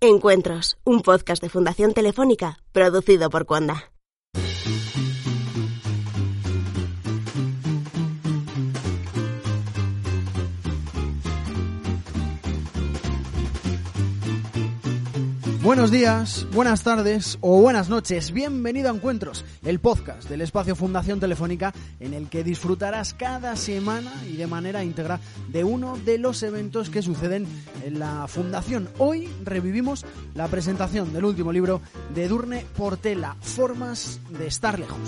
Encuentros, un podcast de Fundación Telefónica producido por Cuanda. Buenos días, buenas tardes o buenas noches. Bienvenido a Encuentros, el podcast del espacio Fundación Telefónica en el que disfrutarás cada semana y de manera íntegra de uno de los eventos que suceden en la Fundación. Hoy revivimos la presentación del último libro de Durne Portela, Formas de estar lejos.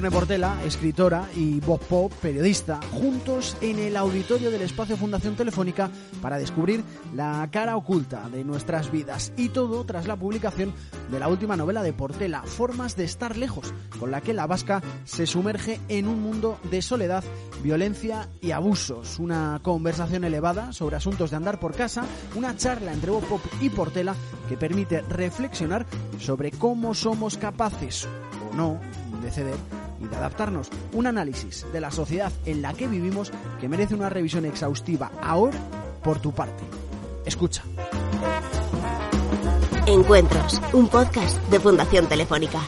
Edurne Portela, escritora, y Bob Pop, periodista, juntos en el auditorio del espacio Fundación Telefónica para descubrir la cara oculta de nuestras vidas. Y todo tras la publicación de la última novela de Portela, Formas de estar lejos, con la que la vasca se sumerge en un mundo de soledad, violencia y abusos. Una conversación elevada sobre asuntos de andar por casa, una charla entre Bob Pop y Portela que permite reflexionar sobre cómo somos capaces o no de ceder y de adaptarnos. Un análisis de la sociedad en la que vivimos que merece una revisión exhaustiva ahora por tu parte. Escucha. Encuentros, un podcast de Fundación Telefónica.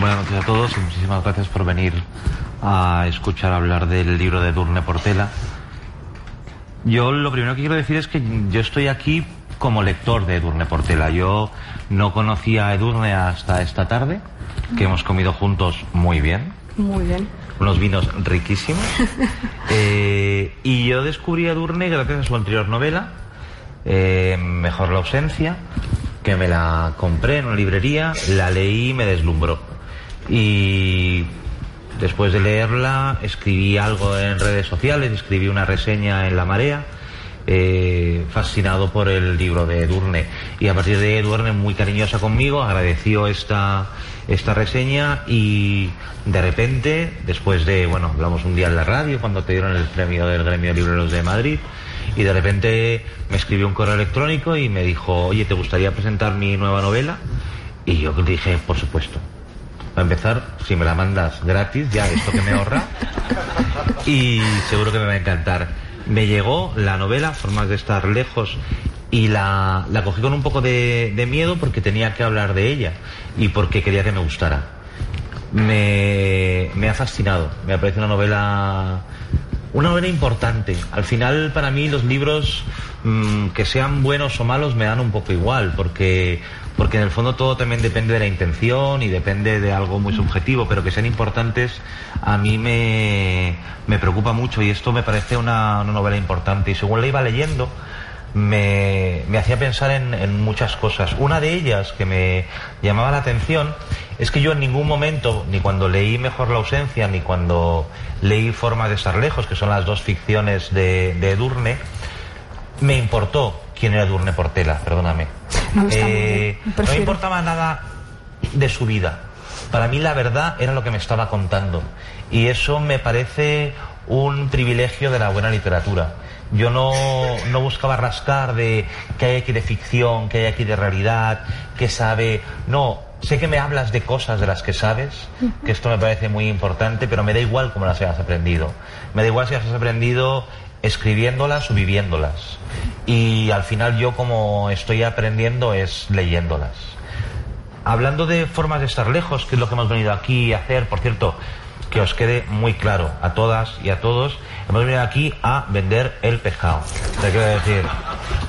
Buenas noches a todos y muchísimas gracias por venir a escuchar hablar del libro de Durne Portela. Yo lo primero que quiero decir es que yo estoy aquí como lector de Edurne Portela. Yo no conocía a Edurne hasta esta tarde, que hemos comido juntos muy bien. Muy bien. Unos vinos riquísimos. Eh, y yo descubrí a Edurne gracias a su anterior novela, eh, Mejor la ausencia, que me la compré en una librería, la leí y me deslumbró. Y después de leerla escribí algo en redes sociales, escribí una reseña en La Marea, eh, fascinado por el libro de Edurne. Y a partir de Edurne, muy cariñosa conmigo, agradeció esta, esta reseña y de repente, después de, bueno, hablamos un día en la radio cuando te dieron el premio del Gremio de Libreros de Madrid, y de repente me escribió un correo electrónico y me dijo, oye, ¿te gustaría presentar mi nueva novela? Y yo dije, por supuesto. Para empezar, si me la mandas gratis, ya esto que me ahorra. Y seguro que me va a encantar. Me llegó la novela, Formas de estar lejos, y la, la cogí con un poco de, miedo porque tenía que hablar de ella y porque quería que me gustara. Me, me ha fascinado, me ha parecido una novela una novela importante. Al final, para mí, los libros, mmm, que sean buenos o malos, me dan un poco igual, porque, porque en el fondo todo también depende de la intención y depende de algo muy subjetivo, pero que sean importantes, a mí me, me preocupa mucho y esto me parece una, una novela importante. Y según la iba leyendo, me, me, hacía pensar en, en, muchas cosas. Una de ellas que me llamaba la atención es que yo en ningún momento, ni cuando leí Mejor la ausencia, ni cuando leí Formas de estar lejos, que son las dos ficciones de, de Edurne, me importó quién era Edurne Portela, perdóname. No, eh, no me importaba nada de su vida. Para mí la verdad era lo que me estaba contando. Y eso me parece un privilegio de la buena literatura. Yo no, no, buscaba rascar de qué hay aquí de ficción, qué hay aquí de realidad, qué sabe. No, sé que me hablas de cosas de las que sabes, que esto me parece muy importante, pero me da igual cómo las hayas aprendido. Me da igual si las has aprendido escribiéndolas o viviéndolas. Y al final yo como estoy aprendiendo es leyéndolas. Hablando de formas de estar lejos, que es lo que hemos venido aquí a hacer, por cierto, que os quede muy claro a todas y a todos, hemos venido aquí a vender el pescado. Te quiero decir,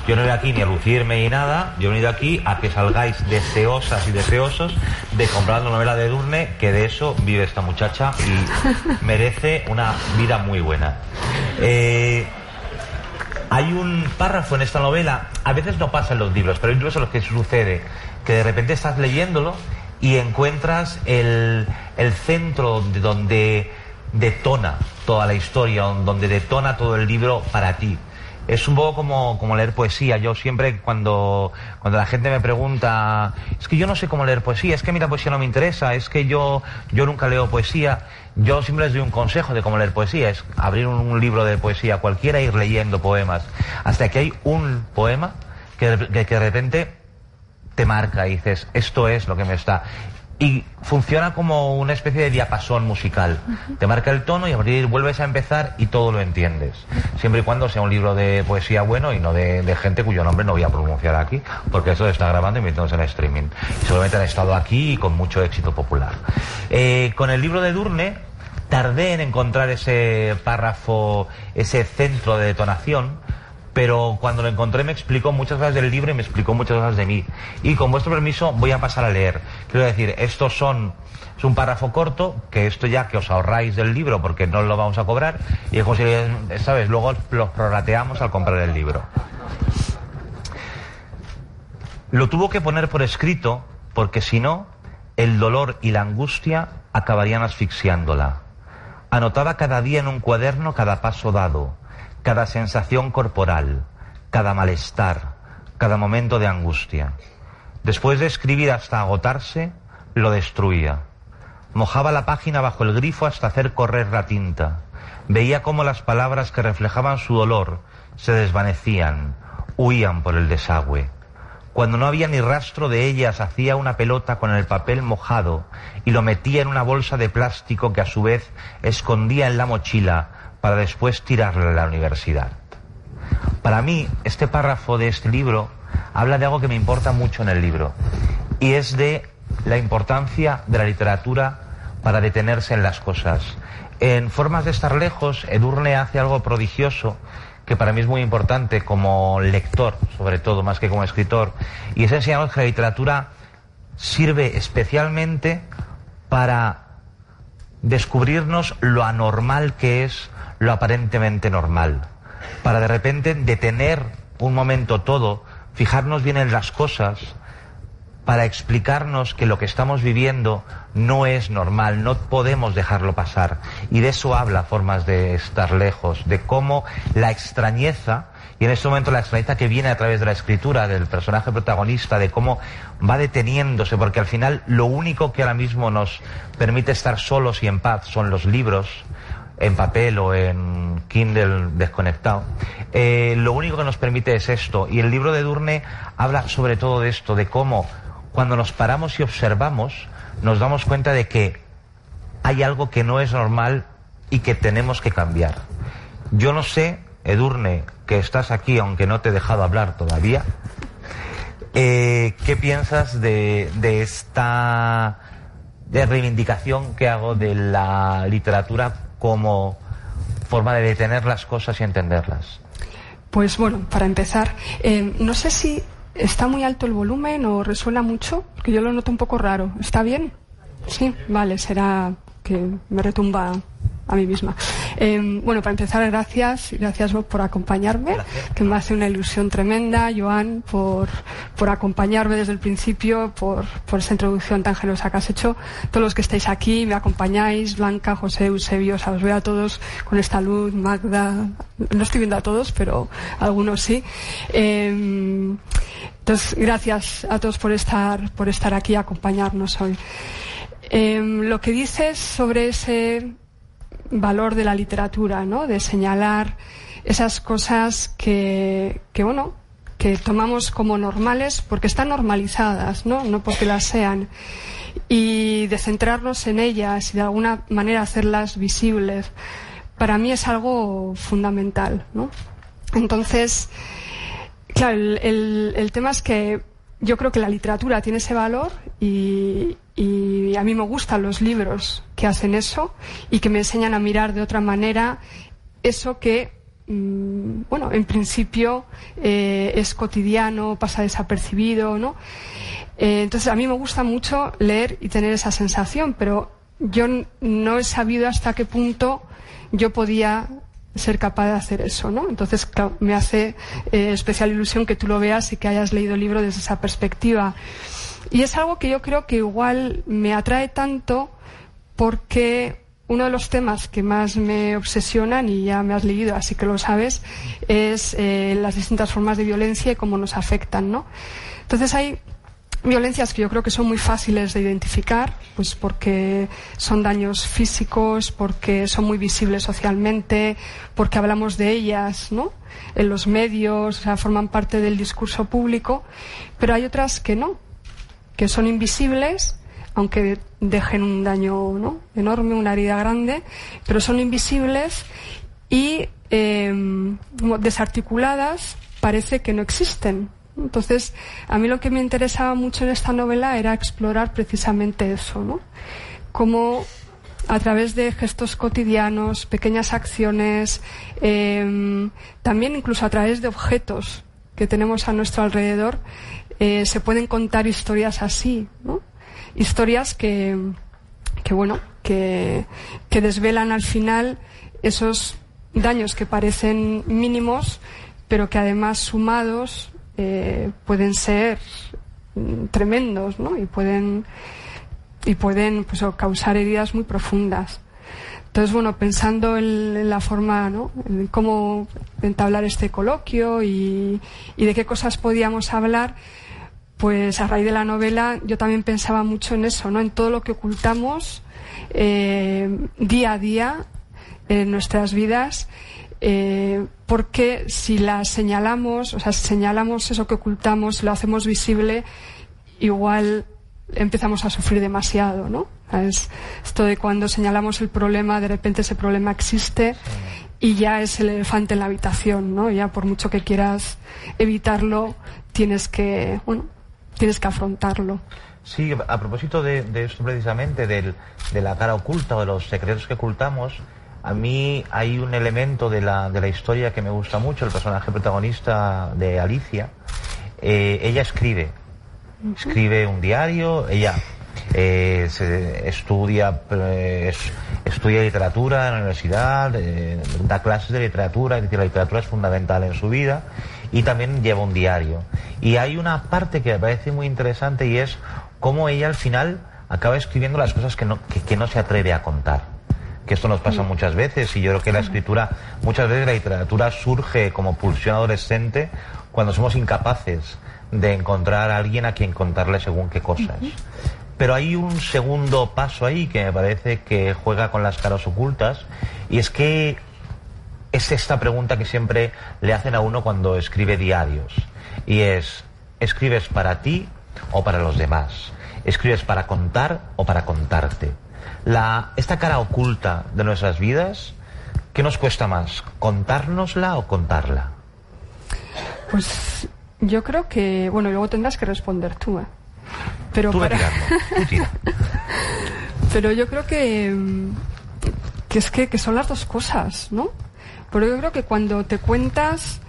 yo no he venido aquí ni a lucirme ni nada, yo he venido aquí a que salgáis deseosas y deseosos de comprar la novela de Durne, que de eso vive esta muchacha y merece una vida muy buena. Eh, hay un párrafo en esta novela, a veces no pasa en los libros, pero en los que sucede que de repente estás leyéndolo y encuentras el, el centro de donde detona toda la historia, donde detona todo el libro para ti es un poco como, como, leer poesía. Yo siempre cuando, cuando la gente me pregunta, es que yo no sé cómo leer poesía, es que a mí la poesía no me interesa, es que yo, yo nunca leo poesía, yo siempre les doy un consejo de cómo leer poesía, es abrir un, libro de poesía cualquiera e ir leyendo poemas, hasta que hay un poema que, que, que de repente te marca y dices, esto es lo que me está y funciona como una especie de diapasón musical. Te marca el tono y a partir vuelves a empezar y todo lo entiendes. Siempre y cuando sea un libro de poesía bueno y no de, gente cuyo nombre no voy a pronunciar aquí, porque eso está grabando y metiéndose en streaming. Seguramente han estado aquí y con mucho éxito popular. Eh, con el libro de Durne tardé en encontrar ese párrafo, ese centro de detonación, pero cuando lo encontré me explicó muchas cosas del libro y me explicó muchas cosas de mí. Y con vuestro permiso voy a pasar a leer. Quiero decir, estos son, es un párrafo corto, que esto ya que os ahorráis del libro porque no lo vamos a cobrar, y es si, ¿sabes? Luego los prorrateamos al comprar el libro. Lo tuvo que poner por escrito porque si no, el dolor y la angustia acabarían asfixiándola. Anotaba cada día en un cuaderno cada paso dado cada sensación corporal, cada malestar, cada momento de angustia. Después de escribir hasta agotarse, lo destruía. Mojaba la página bajo el grifo hasta hacer correr la tinta. Veía cómo las palabras que reflejaban su dolor se desvanecían, huían por el desagüe. Cuando no había ni rastro de ellas, hacía una pelota con el papel mojado y lo metía en una bolsa de plástico que a su vez escondía en la mochila para después tirarle a la universidad. Para mí, este párrafo de este libro habla de algo que me importa mucho en el libro, y es de la importancia de la literatura para detenerse en las cosas. En Formas de estar lejos, Edurne hace algo prodigioso que para mí es muy importante como lector, sobre todo, más que como escritor, y es enseñarnos que la literatura sirve especialmente para descubrirnos lo anormal que es lo aparentemente normal, para de repente detener un momento todo, fijarnos bien en las cosas, para explicarnos que lo que estamos viviendo no es normal, no podemos dejarlo pasar. Y de eso habla Formas de estar lejos, de cómo la extrañeza, y en este momento la extrañeza que viene a través de la escritura del personaje protagonista, de cómo va deteniéndose, porque al final lo único que ahora mismo nos permite estar solos y en paz son los libros, en papel o en Kindle desconectado. Eh, lo único que nos permite es esto. Y el libro de Durne habla sobre todo de esto, de cómo cuando nos paramos y observamos, nos damos cuenta de que hay algo que no es normal y que tenemos que cambiar. Yo no sé, Edurne, que estás aquí, aunque no te he dejado hablar todavía, eh, ¿qué piensas de, de esta de reivindicación que hago de la literatura como forma de detener las cosas y entenderlas? Pues bueno, para empezar, eh, no sé si está muy alto el volumen o resuena mucho, que yo lo noto un poco raro. ¿Está bien? Sí, vale, será que me retumba a mí misma. Em, bueno, para empezar, gracias, gracias vos por acompañarme, que me hace una ilusión tremenda, Joan, por, por acompañarme desde el principio, por, por esa introducción tan generosa que has hecho. Todos los que estáis aquí, me acompañáis, Blanca, José, Eusebio, o sea, os veo a todos con esta luz, Magda, no estoy viendo a todos, pero algunos sí. Em, entonces, gracias a todos por estar, por estar aquí y acompañarnos hoy. Em, lo que dices sobre ese valor de la literatura, ¿no? De señalar esas cosas que, que bueno, que tomamos como normales porque están normalizadas, ¿no? No porque las sean. Y de centrarnos en ellas y de alguna manera hacerlas visibles, para mí es algo fundamental, ¿no? Entonces, claro, el, el tema es que yo creo que la literatura tiene ese valor y, y a mí me gustan los libros que hacen eso y que me enseñan a mirar de otra manera eso que, mm, bueno, en principio eh, es cotidiano, pasa desapercibido, ¿no? Eh, entonces a mí me gusta mucho leer y tener esa sensación, pero yo no he sabido hasta qué punto yo podía ser capaz de hacer eso, ¿no? Entonces, me hace eh, especial ilusión que tú lo veas y que hayas leído el libro desde esa perspectiva. Y es algo que yo creo que igual me atrae tanto porque uno de los temas que más me obsesionan, y ya me has leído, así que lo sabes, es eh, las distintas formas de violencia y cómo nos afectan, ¿no? Entonces hay violencias que yo creo que son muy fáciles de identificar, pues porque son daños físicos, porque son muy visibles socialmente, porque hablamos de ellas, ¿no? En los medios, o sea, forman parte del discurso público, pero hay otras que no, que son invisibles, aunque dejen un daño ¿no? enorme, una herida grande, pero son invisibles y eh, desarticuladas parece que no existen, entonces, a mí lo que me interesaba mucho en esta novela era explorar precisamente eso, ¿no? Cómo a través de gestos cotidianos, pequeñas acciones, em, también incluso a través de objetos que tenemos a nuestro alrededor, eh, se pueden contar historias así, ¿no? Historias que, que bueno, que, que desvelan al final esos daños que parecen mínimos, pero que además sumados eh, pueden ser mm, tremendos, ¿no? Y pueden, y pueden pues, causar heridas muy profundas. Entonces, bueno, pensando en, la forma, ¿no? En cómo entablar este coloquio y, de qué cosas podíamos hablar, pues a raíz de la novela yo también pensaba mucho en eso, ¿no? En todo lo que ocultamos eh, día a día en nuestras vidas eh, porque si la señalamos, o sea, señalamos eso que ocultamos, lo hacemos visible, igual empezamos a sufrir demasiado, ¿no? Es esto de cuando señalamos el problema, de repente ese problema existe y ya es el elefante en la habitación, ¿no? Ya por mucho que quieras evitarlo, tienes que, bueno, tienes que afrontarlo. Sí, a propósito de, de esto precisamente, del, de la cara oculta o de los secretos que ocultamos, a mí hay un elemento de la, de la historia que me gusta mucho, el personaje protagonista de Alicia. Eh, ella escribe, escribe un diario, ella eh, se estudia, eh, estudia literatura en la universidad, da clases de literatura, es decir, la literatura es fundamental en su vida y también lleva un diario. Y hay una parte que me parece muy interesante y es cómo ella al final acaba escribiendo las cosas que no, que no se atreve a contar que esto nos pasa muchas veces y yo creo que la escritura, muchas veces la literatura surge como pulsión adolescente cuando somos incapaces de encontrar a alguien a quien contarle según qué cosas. Pero hay un segundo paso ahí que me parece que juega con las caras ocultas y es que es esta pregunta que siempre le hacen a uno cuando escribe diarios y es, ¿escribes para ti o para los demás? ¿Escribes para contar o para contarte? La, esta cara oculta de nuestras vidas, ¿qué nos cuesta más? ¿Contárnosla o contarla? Pues yo creo que, bueno, luego tendrás que responder tú, ¿eh? Pero tú Pero yo creo que, que es que, que son las dos cosas, ¿no? Pero yo creo que cuando te cuentas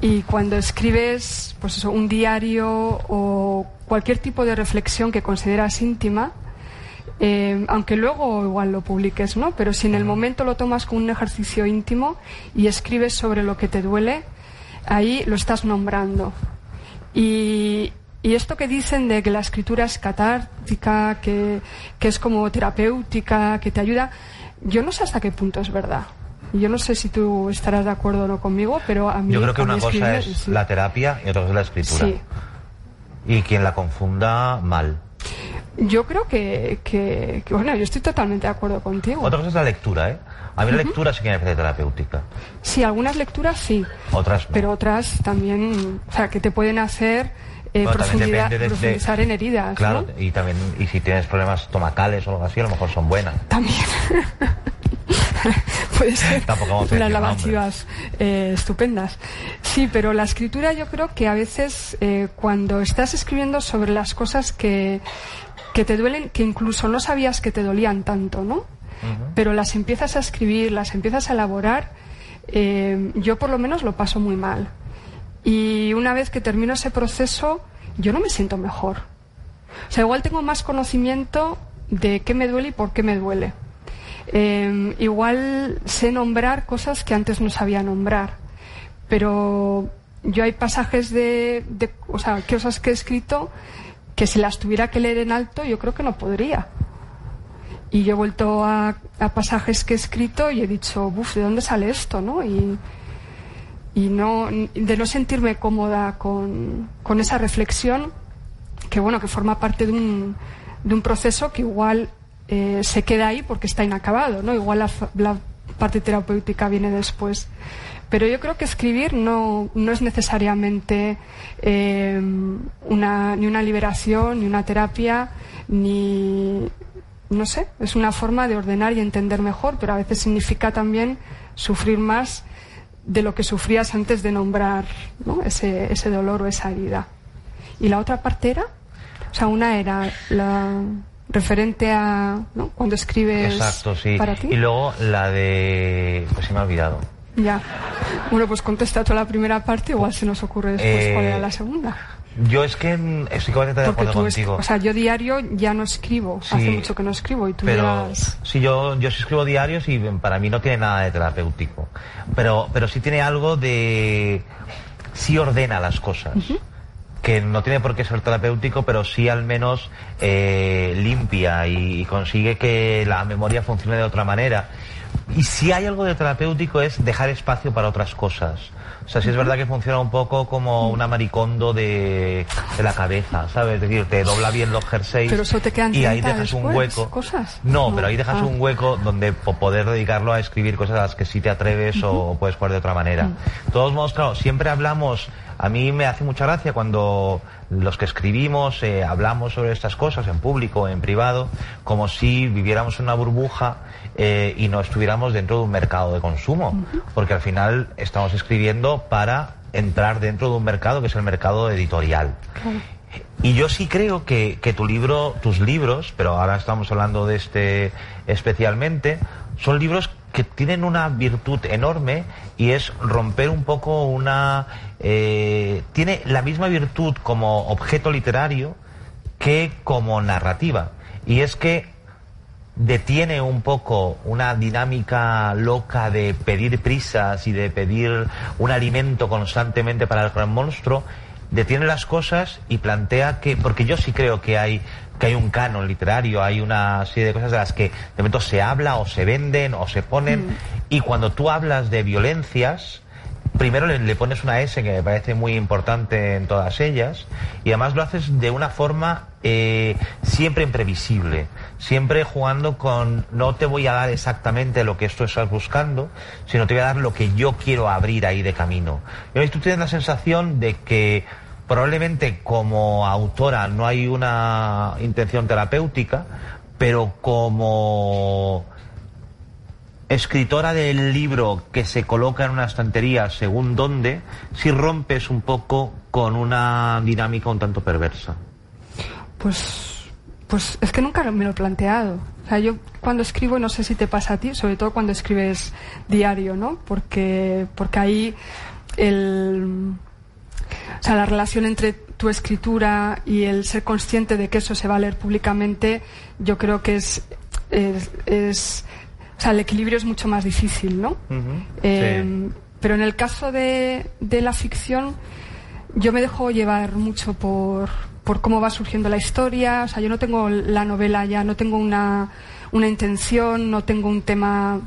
y cuando escribes, pues eso, un diario o cualquier tipo de reflexión que consideras íntima, eh, aunque luego igual lo publiques, ¿no? Pero si en el momento lo tomas como un ejercicio íntimo y escribes sobre lo que te duele, ahí lo estás nombrando. Y, esto que dicen de que la escritura es catártica, que, es como terapéutica, que te ayuda, yo no sé hasta qué punto es verdad. Yo no sé si tú estarás de acuerdo o no conmigo, pero a mí. Yo creo que una cosa es la terapia y otra cosa es la escritura. Sí. Y quien la confunda mal. Yo creo que, que, bueno, yo estoy totalmente de acuerdo contigo. Otra cosa es la lectura, ¿eh? A mí la lectura sí que me parece terapéutica. Sí, algunas lecturas sí. Otras Pero otras también, o sea, que te pueden hacer eh, profundizar en heridas. Claro, y también, y si tienes problemas tomacales o algo así, a lo mejor son buenas. También. Puede ser unas lavativas eh, estupendas. Sí, pero la escritura yo creo que a veces eh, cuando estás escribiendo sobre las cosas que, que te duelen, que incluso no sabías que te dolían tanto, ¿no? Pero las empiezas a escribir, las empiezas a elaborar, eh, yo por lo menos lo paso muy mal. Y una vez que termino ese proceso, yo no me siento mejor. O sea, igual tengo más conocimiento de qué me duele y por qué me duele. Eh, igual sé nombrar cosas que antes no sabía nombrar. Pero yo hay pasajes de, de o sea, cosas que he escrito que si las tuviera que leer en alto yo creo que no podría. Y yo he vuelto a, pasajes que he escrito y he dicho, uff, ¿de dónde sale esto? ¿no? Y, y no, de no sentirme cómoda con, con, esa reflexión que bueno que forma parte de un, de un proceso que igual eh, se queda ahí porque está inacabado no igual la, parte terapéutica viene después pero yo creo que escribir no, no es necesariamente eh, una, ni una liberación ni una terapia ni no sé es una forma de ordenar y entender mejor pero a veces significa también sufrir más de lo que sufrías antes de nombrar ese, ese dolor o esa herida. ¿Y la otra parte era? O sea, una era la referente a cuando escribes Exacto, sí. para ti. Y luego la de... pues se me ha olvidado. Ya. Bueno, pues contesta toda la primera parte, igual se nos ocurre después cuál era la segunda. Yo es que estoy completamente de acuerdo contigo. o sea, yo diario ya no escribo. Hace mucho que no escribo y tú pero, Sí, yo, yo sí escribo diarios y para mí no tiene nada de terapéutico. Pero, pero sí tiene algo de... Sí ordena las cosas. Que no tiene por qué ser terapéutico, pero sí al menos eh, limpia y consigue que la memoria funcione de otra manera. Y si hay algo de terapéutico es dejar espacio para otras cosas. O sea, sí es verdad que funciona un poco como una maricondo de, de la cabeza, ¿sabes? Es decir, te dobla bien los jerseys pero eso te y ahí dejas un hueco. ¿Cosas? No, pero ahí dejas ah. un hueco donde poder dedicarlo a escribir cosas a las que sí te atreves o puedes jugar de otra manera. De todos modos, claro, siempre hablamos, a mí me hace mucha gracia cuando los que escribimos eh, hablamos sobre estas cosas en público, en privado, como si viviéramos en una burbuja eh, y no estuviéramos dentro de un mercado de consumo, porque al final estamos escribiendo para entrar dentro de un mercado que es el mercado editorial. Y yo sí creo que, que, tu libro, tus libros, pero ahora estamos hablando de este especialmente, son libros que tienen una virtud enorme y es romper un poco una... Eh, tiene la misma virtud como objeto literario que como narrativa. Y es que detiene un poco una dinámica loca de pedir prisas y de pedir un alimento constantemente para el gran monstruo, detiene las cosas y plantea que, porque yo sí creo que hay, que hay un canon literario, hay una serie de cosas de las que de momento se habla o se venden o se ponen, mm. y cuando tú hablas de violencias, primero le, pones una S que me parece muy importante en todas ellas y además lo haces de una forma eh, siempre imprevisible, siempre jugando con no te voy a dar exactamente lo que esto estás buscando, sino te voy a dar lo que yo quiero abrir ahí de camino. Y tú tienes la sensación de que probablemente como autora no hay una intención terapéutica, pero como escritora del libro que se coloca en una estantería según dónde, si rompes un poco con una dinámica un tanto perversa. Pues, pues es que nunca me lo he planteado. O sea, yo cuando escribo, no sé si te pasa a ti, sobre todo cuando escribes diario, ¿no? Porque, porque ahí el, o sea, la relación entre tu escritura y el ser consciente de que eso se va a leer públicamente, yo creo que es, es o sea, el equilibrio es mucho más difícil, ¿no? Eh, pero en el caso de, la ficción, yo me dejo llevar mucho por, cómo va surgiendo la historia. O sea, yo no tengo la novela ya, no tengo una, intención, no tengo un tema.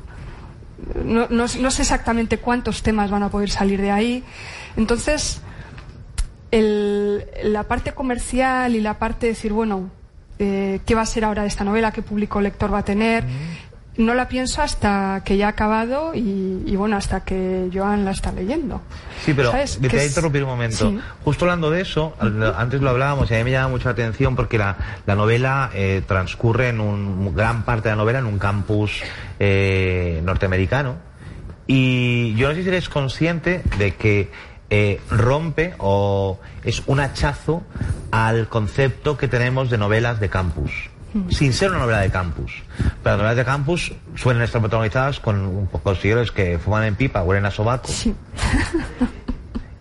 No, sé exactamente cuántos temas van a poder salir de ahí. Entonces, la parte comercial y la parte de decir, bueno, eh, ¿qué va a ser ahora esta novela? ¿Qué público lector va a tener? no la pienso hasta que ya ha acabado y, bueno, hasta que Joan la está leyendo. Sí, pero te voy a interrumpir un momento. Justo hablando de eso, antes lo hablábamos y a mí me llama mucha atención porque la, novela eh, transcurre en un gran parte de la novela en un campus eh, norteamericano y yo no sé si eres consciente de que eh, rompe o es un hachazo al concepto que tenemos de novelas de campus sin ser una novela de campus. Pero las novelas de campus suelen estar protagonizadas con señores que fuman en pipa, huelen a sobaco.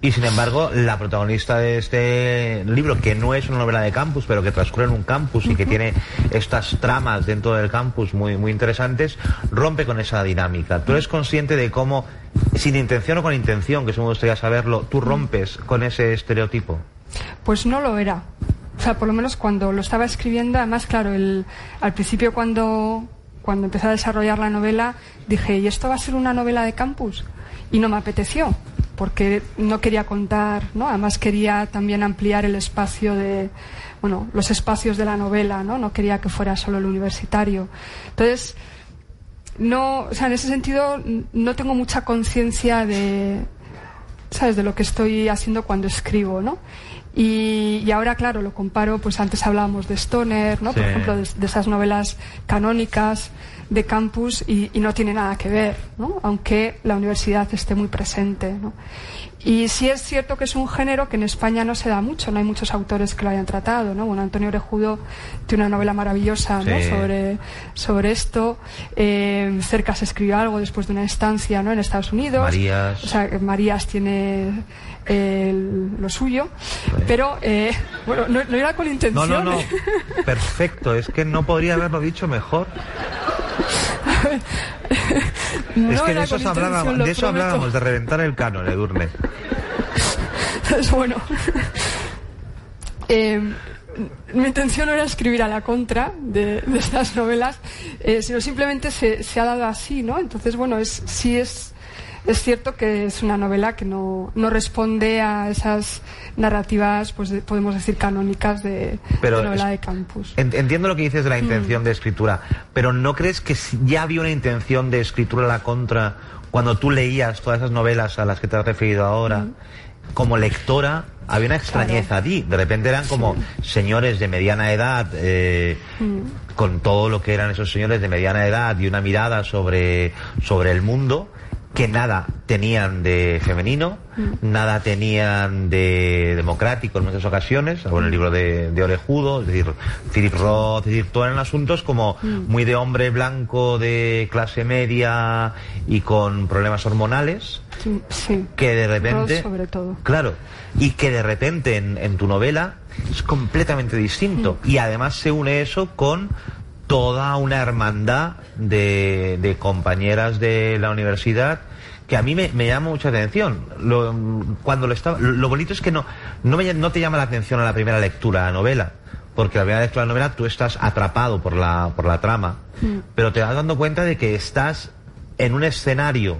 Y sin embargo, la protagonista de este libro, que no es una novela de campus, pero que transcurre en un campus y que tiene estas tramas dentro del campus muy, muy interesantes, rompe con esa dinámica. ¿Tú eres consciente de cómo, sin intención o con intención, que se me gustaría saberlo, tú rompes con ese estereotipo? Pues no lo era. O sea, por lo menos cuando lo estaba escribiendo, además, claro, el, al principio cuando, cuando empecé a desarrollar la novela, dije, ¿y esto va a ser una novela de campus? Y no me apeteció, porque no quería contar, ¿no? Además quería también ampliar el espacio de, bueno, los espacios de la novela, ¿no? No quería que fuera solo el universitario. Entonces, no, o sea, en ese sentido no tengo mucha conciencia de, ¿sabes? De lo que estoy haciendo cuando escribo, ¿no? Y, ahora, claro, lo comparo, pues antes hablábamos de Stoner, ¿no? Por ejemplo, de, esas novelas canónicas de campus y, y, no tiene nada que ver, ¿no? Aunque la universidad esté muy presente, ¿no? Y sí es cierto que es un género que en España no se da mucho, no hay muchos autores que lo hayan tratado, ¿no? Bueno, Antonio Orejudo tiene una novela maravillosa ¿no? sobre, sobre esto. Eh, Cerca se escribió algo después de una estancia ¿no? en Estados Unidos. Marías. O sea, Marías tiene lo suyo. Pero, eh, bueno, no, no, era con intención. No, no, no. Perfecto, es que no podría haberlo dicho mejor. es que de, eso hablábamos, de eso hablábamos, de reventar el canon, Edurne. Es bueno. Eh, mi intención no era escribir a la contra de, estas novelas, eh, sino simplemente se, se, ha dado así, ¿no? Entonces, bueno, es, sí es es cierto que es una novela que no, no responde a esas narrativas, pues podemos decir, canónicas de, novela de campus. Entiendo lo que dices de la intención mm. de escritura, pero ¿no crees que ya había una intención de escritura a la contra cuando tú leías todas esas novelas a las que te has referido ahora? Mm. Como lectora, había una extrañeza allí. De repente eran como señores de mediana edad, eh, mm. con todo lo que eran esos señores de mediana edad y una mirada sobre, sobre el mundo que nada tenían de femenino, mm. nada tenían de democrático en muchas ocasiones, en el libro de, Orejudo, es decir, Philip Roth, es decir, todos eran asuntos como mm. muy de hombre blanco de clase media y con problemas hormonales, sí, que de repente, sobre todo. claro, y que de repente en, tu novela es completamente distinto mm. y además se une eso con toda una hermandad de, compañeras de la universidad que a mí me, llama mucha atención. Lo, cuando lo, está, lo bonito es que no, no, no te llama la atención a la primera lectura de la novela, porque la primera lectura de la novela tú estás atrapado por la, por la trama, mm. pero te vas dando cuenta de que estás en un escenario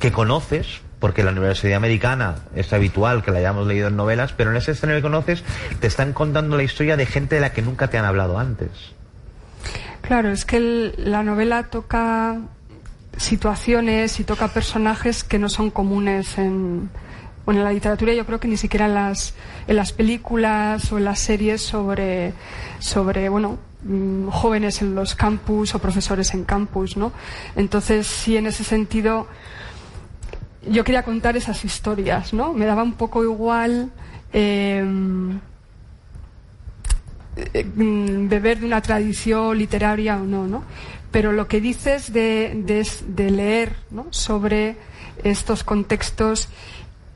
que conoces, porque la Universidad Americana es habitual que la hayamos leído en novelas, pero en ese escenario que conoces te están contando la historia de gente de la que nunca te han hablado antes. Claro, es que la novela toca situaciones y toca personajes que no son comunes en, bueno, en la literatura yo creo que ni siquiera en las, en las películas o en las series sobre, sobre bueno, mm, jóvenes en los campus o profesores en campus, ¿no? Entonces, sí, en ese sentido, yo quería contar esas historias, ¿no? Me daba un poco igual eh, beber de una tradición literaria o no, ¿no? Pero lo que dices de, de, leer sobre estos contextos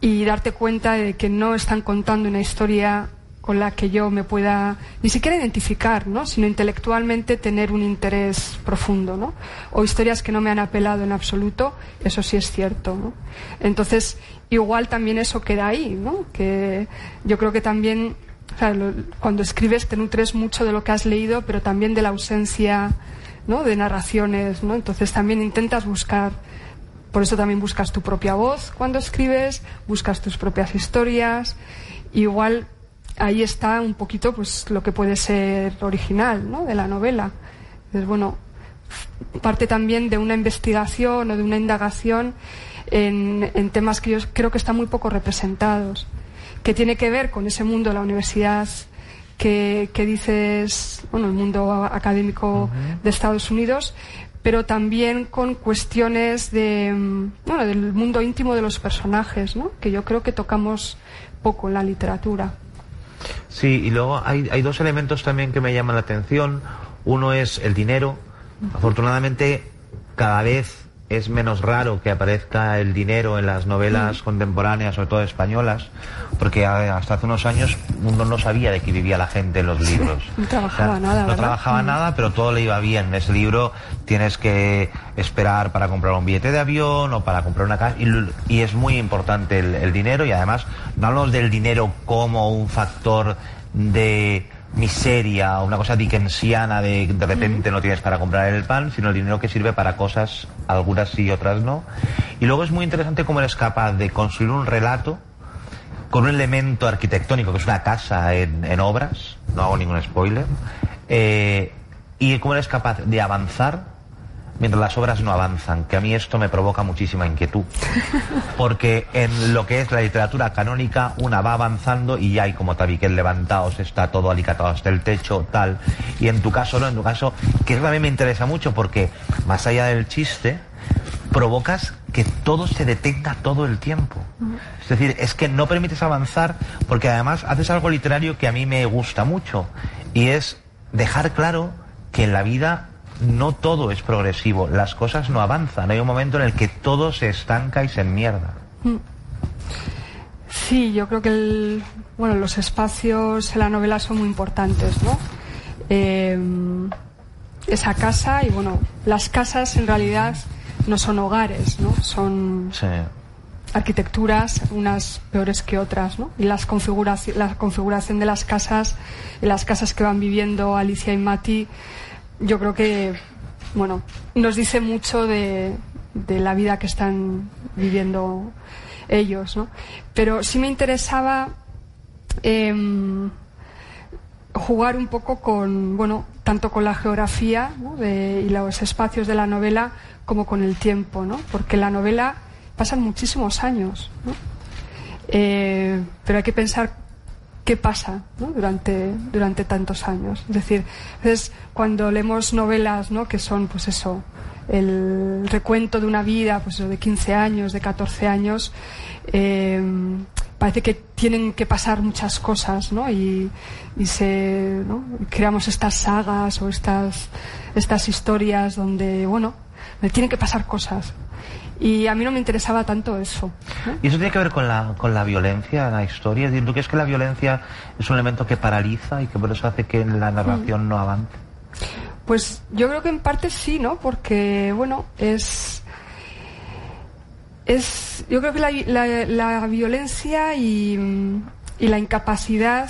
y darte cuenta de que no están contando una historia con la que yo me pueda ni siquiera identificar, ¿no? sino intelectualmente tener un interés profundo, ¿no? O historias que no me han apelado en absoluto, eso sí es cierto, ¿no? Entonces, igual también eso queda ahí, ¿no? Que yo creo que también cuando escribes te nutres mucho de lo que has leído, pero también de la ausencia ¿no? de narraciones, ¿no? Entonces también intentas buscar, por eso también buscas tu propia voz cuando escribes, buscas tus propias historias, igual ahí está un poquito pues lo que puede ser original. De la novela. Entonces, bueno, parte también de una investigación o de una indagación en temas que yo creo que están muy poco representados que tiene que ver con ese mundo de la universidad que, dices, bueno, el mundo académico de Estados Unidos, pero también con cuestiones de, mm, bueno, del mundo íntimo de los personajes, ¿no? que yo creo que tocamos poco en la literatura. Sí, y luego hay, hay dos elementos también que me llaman la atención. Uno es el dinero. Afortunadamente, cada vez es menos raro que aparezca el dinero en las novelas contemporáneas, sobre todo españolas, porque hasta hace unos años uno no sabía de qué vivía la gente en los libros. no trabajaba nada. No trabajaba nada, pero todo le iba bien. En ese libro tienes que esperar para comprar un billete de avión o para comprar una casa, y, es muy importante el, dinero, y además no hablamos del dinero como un factor de miseria una cosa dickensiana de de repente no tienes para comprar el pan, sino el dinero que sirve para cosas, algunas sí y otras no. Y luego es muy interesante cómo eres capaz de construir un relato con un elemento arquitectónico que es una casa en, en obras, no hago ningún spoiler, eh, y cómo eres capaz de avanzar mientras las obras no avanzan, que a mí esto me provoca muchísima inquietud. Porque en lo que es la literatura canónica, una va avanzando y ya hay como tabiquel levantados, está todo alicatado hasta el techo, tal. Y en tu caso no, en tu caso, que mí me interesa mucho porque, más allá del chiste, provocas que todo se detenga todo el tiempo. Es decir, es que no permites avanzar porque además haces algo literario que a mí me gusta mucho y es dejar claro que en la vida no todo es progresivo, las cosas no avanzan, hay un momento en el que todo se estanca y se enmierda. Sí, yo creo que el- bueno, los espacios en la novela son muy importantes, ¿no? Eh, esa casa y bueno, las casas en realidad no son hogares, ¿no? Son Sí. arquitecturas, unas peores que otras, ¿no? Y las configuraci- la configuración de las casas, y las casas que van viviendo Alicia y Mati, yo creo que, bueno, nos dice mucho de, de la vida que están viviendo ellos, ¿no? Pero sí me interesaba em, jugar un poco con, bueno, tanto con la geografía de- y los espacios de la novela como con el tiempo, ¿no? Porque la novela pasan muchísimos años, ¿no? Eh, pero hay que pensar qué pasa durante, durante tantos años. Es decir, entonces, cuando leemos novelas ¿no? que son, pues eso, el recuento de una vida pues eso, de 15 años, de 14 años, eh, parece que tienen que pasar muchas cosas, ¿no? Y, y se, creamos estas sagas o estas, estas historias donde, bueno, tienen que pasar cosas. Y a mí no me interesaba tanto eso. ¿Y eso tiene que ver con la, con la violencia en la historia? ¿tú crees que la violencia es un elemento que paraliza y que por eso hace que la narración no avance? Pues yo creo que en parte sí, ¿no? Porque, bueno, es. Es. Yo creo que la, la- la violencia y, y la incapacidad.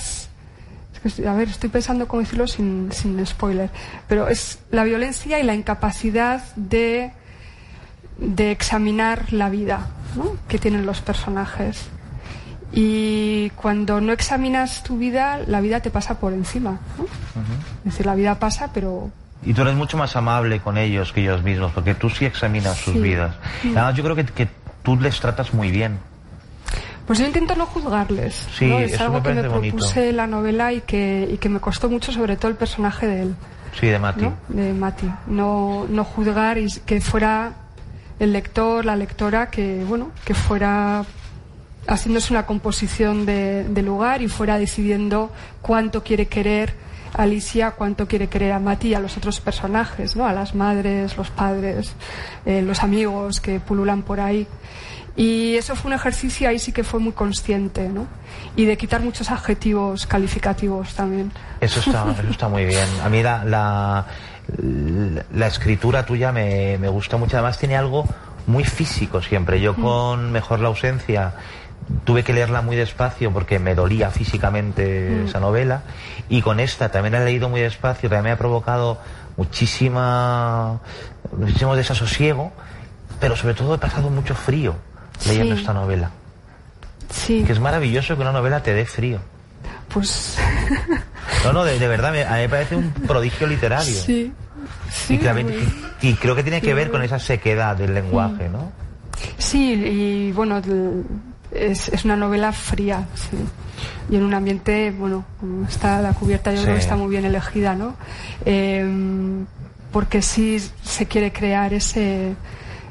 es que a ver, estoy pensando cómo decirlo sin, sin spoiler. Pero es la violencia y la incapacidad de. De examinar la vida, ¿no? Que tienen los personajes. Y cuando no examinas tu vida, la vida te pasa por encima. ¿no? Es decir, la vida pasa, pero Y tú eres mucho más amable con ellos que ellos mismos, porque tú sí examinas sus Sí. vidas. Además, yo creo que, que tú les tratas muy bien. Pues yo intento no juzgarles. Sí, ¿no? Es algo me que me bonito. propuse en la novela y que, y que me costó mucho, sobre todo el personaje de él, Sí, de Mati. ¿no? de Mati. No, no juzgar y que fuera el lector, la lectora, que bueno, que fuera haciéndose una composición de, de lugar y fuera decidiendo cuánto quiere querer Alicia, cuánto quiere querer a Mati y a los otros personajes, ¿no? A las madres, los padres, eh, los amigos que pululan por ahí. Y eso fue un ejercicio ahí sí que fue muy consciente, ¿no? Y de quitar muchos adjetivos calificativos también. Eso está, eso está muy bien. A mí la, la, la escritura tuya me, me gusta mucho. Además tiene algo muy físico siempre. Yo con Mejor la ausencia tuve que leerla muy despacio porque me dolía físicamente esa novela. Y con esta también la he leído muy despacio, también me ha provocado muchísima, muchísimo desasosiego, pero sobre todo he pasado mucho frío leyendo Sí. esta novela. Sí, Que es maravilloso que una novela te dé frío. pues No, no, de, de verdad, me- a mí me parece un prodigio literario. sí. Sí, y, pues- y- y creo que tiene que ver con esa sequedad del lenguaje, ¿no? Sí, y bueno, es, es una novela fría, sí. Y en un ambiente, bueno, está la cubierta, yo Sí. creo que está muy bien elegida, ¿no? Eh, porque sí se quiere crear ese,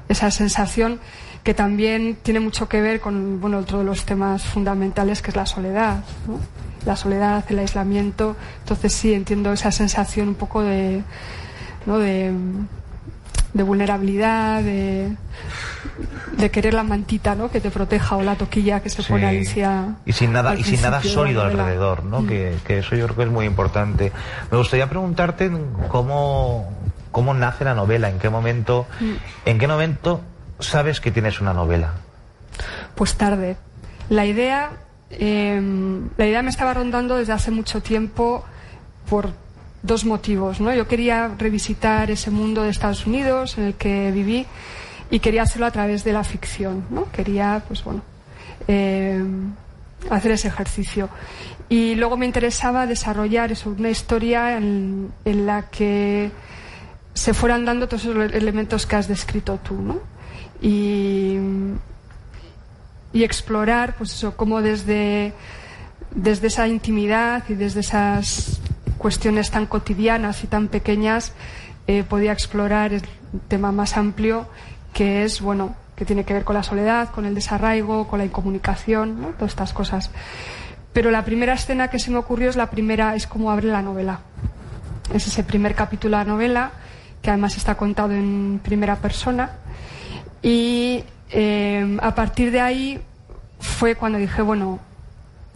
esa sensación que también tiene mucho que ver con, bueno, otro de los temas fundamentales que es la soledad, ¿no? La soledad, el aislamiento. Entonces sí entiendo esa sensación un poco de, ¿no? De, de vulnerabilidad, de, de querer la mantita, ¿no? Que te proteja o la toquilla que se Sí. pone Alicia. Y sin nada, al y sin nada sólido alrededor, ¿no? Mm. Que, que eso yo creo que es muy importante. Me gustaría preguntarte cómo, cómo nace la novela, en qué momento, Mm. en qué momento sabes que tienes una novela. Pues tarde. La idea em, la idea me estaba rondando desde hace mucho tiempo por dos motivos. ¿no? Yo quería revisitar ese mundo de Estados Unidos en el que viví y quería hacerlo a través de la ficción. ¿no? Quería, pues bueno, em, hacer ese ejercicio. Y luego me interesaba desarrollar eso, una historia en, la que se fueran dando todos esos elementos que has descrito tú, ¿no? Y, explorar, pues cómo desde, desde esa intimidad y desde esas cuestiones tan cotidianas y tan pequeñas eh, podía explorar el tema más amplio que es, bueno, que tiene que ver con la soledad, con el desarraigo, con la incomunicación, ¿no? todas estas cosas. Pero la primera escena que se me ocurrió es la primera, es como abre la novela. Es ese primer capítulo de la novela, que además está contado en primera persona. Y eh, a partir de ahí fue cuando dije, bueno,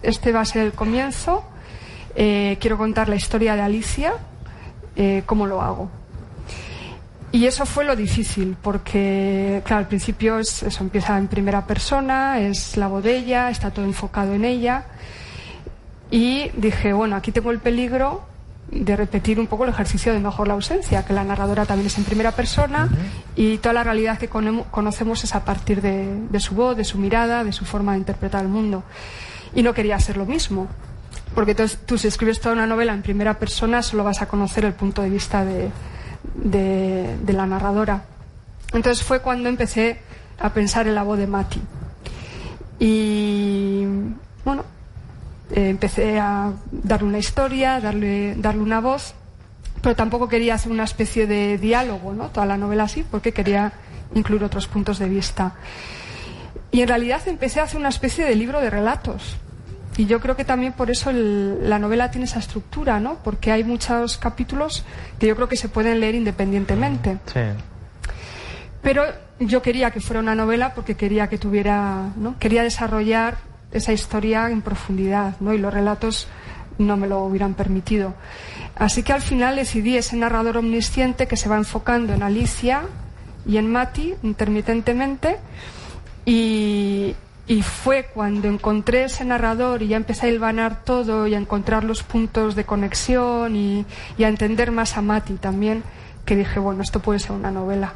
este va a ser el comienzo. Eh, quiero contar la historia de Alicia. Eh, ¿Cómo lo hago? Y eso fue lo difícil, porque, claro, al principio es, eso empieza en primera persona, es la bodella, está todo enfocado en ella. Y dije, bueno, aquí tengo el peligro de repetir un poco el ejercicio de mejor la ausencia, que la narradora también es en primera persona y toda la realidad que conocemos es a partir de, de, su voz, de su mirada, de su forma de interpretar el mundo. Y no quería hacer lo mismo, porque tú si escribes toda una novela en primera persona solo vas a conocer el punto de vista de, de, la narradora. Entonces fue cuando empecé a pensar en la voz de Mati. Y bueno, eh, empecé a darle una historia, darle, darle una voz, pero tampoco quería hacer una especie de diálogo, ¿no? Toda la novela así, porque quería incluir otros puntos de vista. Y en realidad empecé a hacer una especie de libro de relatos. Y yo creo que también por eso la novela tiene esa estructura, ¿no? Porque hay muchos capítulos que yo creo que se pueden leer independientemente. Sí. Pero yo quería que fuera una novela porque quería que tuviera, ¿no? Quería desarrollar esa historia en profundidad, ¿no? Y los relatos no me lo hubieran permitido. Así que al final decidí ese narrador omnisciente que se va enfocando en Alicia y en Mati intermitentemente y, y fue cuando encontré ese narrador y ya empecé a hilvanar todo y a encontrar los puntos de conexión y, a entender más a Mati también, que dije, bueno, esto puede ser una novela.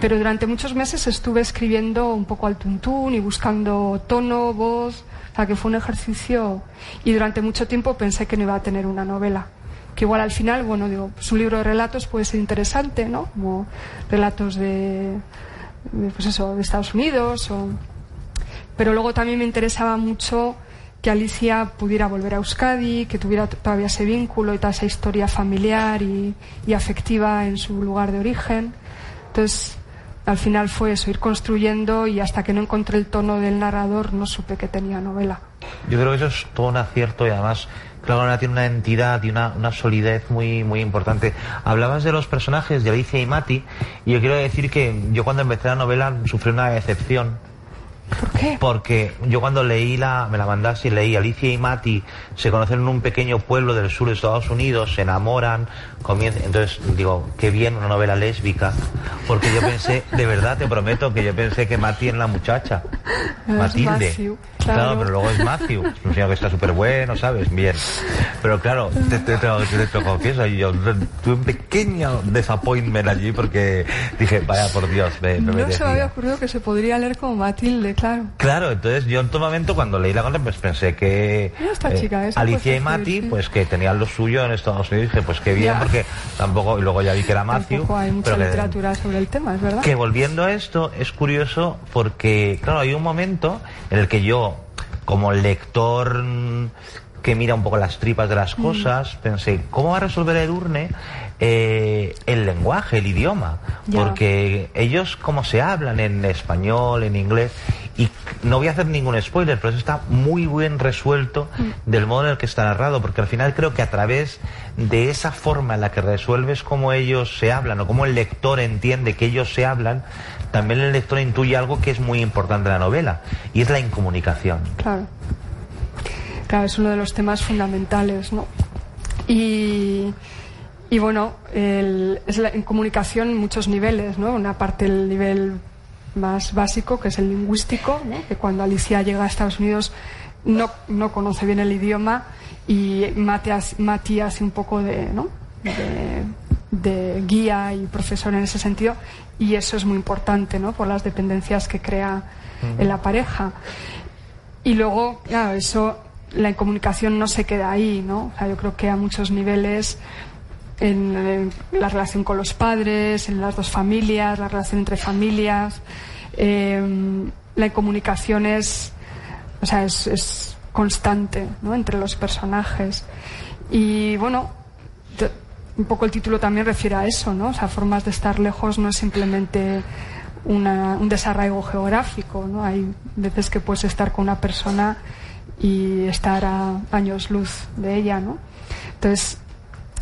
Pero durante muchos meses estuve escribiendo un poco al tuntún y buscando tono, voz, o sea, que fue un ejercicio y durante mucho tiempo pensé que no iba a tener una novela. Que igual al final, bueno, digo, pues un libro de relatos puede ser interesante, ¿no? Como relatos de, de pues eso, de Estados Unidos o pero luego también me interesaba mucho que Alicia pudiera volver a Euskadi, que tuviera todavía ese vínculo y toda esa historia familiar y, afectiva en su lugar de origen. Entonces, al final fue eso, ir construyendo y hasta que no encontré el tono del narrador no supe que tenía novela. Yo creo que eso es todo un acierto y además Claro, tiene una entidad y una, una, solidez muy, muy importante. Hablabas de los personajes de Alicia y Mati, y yo quiero decir que yo cuando empecé la novela sufrí una decepción ¿Por qué? Porque yo cuando leí la, me la mandaste y leí Alicia y Mati se conocen en un pequeño pueblo del sur de Estados Unidos, se enamoran, comienzan, entonces digo, qué bien una novela lésbica, porque yo pensé, de verdad te prometo que yo pensé que Mati es la muchacha, Matilde. Claro. pero luego es Matthew, un señor que está súper bueno, ¿sabes? Bien. Pero claro, te, te, te, confieso, yo tuve un pequeño disappointment allí porque dije, vaya por Dios, me, me No se me había ocurrido que se podría leer como Matilde, claro. Claro, entonces yo en todo momento cuando leí la cosa pues pensé que eh, Alicia y Mati, pues que tenían lo suyo en Estados Unidos, dije, pues qué bien, porque tampoco, y luego ya vi que era Matthew. Tampoco hay mucha literatura sobre el tema, es verdad. Que volviendo a esto, es curioso porque, claro, hay un momento en el que yo como lector que mira un poco las tripas de las mm. cosas, pensé, ¿cómo va a resolver el urne eh, el lenguaje, el idioma? Porque ellos, como se hablan en español, en inglés, y no voy a hacer ningún spoiler, pero eso está muy bien resuelto mm. del modo en el que está narrado, porque al final creo que a través de esa forma en la que resuelves cómo ellos se hablan o cómo el lector entiende que ellos se hablan, también el lector intuye algo que es muy importante en la novela, y es la incomunicación. Claro. Claro, es uno de los temas fundamentales, ¿no? Y, y bueno, es la, en comunicación muchos niveles, ¿no? Una parte el nivel más básico, que es el lingüístico, ¿no? que cuando Alicia llega a Estados Unidos no, no conoce bien el idioma y Matías, Matías un poco de, ¿no? de, guía y profesor en ese sentido y eso es muy importante ¿no? por las dependencias que crea en la pareja. Y luego, claro, eso, la comunicación no se queda ahí, ¿no? O sea, yo creo que a muchos niveles, en, la relación con los padres, en las dos familias, la relación entre familias, em, la comunicación es, o sea, es, constante, ¿no? Entre los personajes. Y bueno, un poco el título también refiere a eso, ¿no? O sea, formas de estar lejos no es simplemente un desarraigo geográfico, ¿no? Hay veces que puedes estar con una persona y estar a años luz de ella, ¿no? Entonces,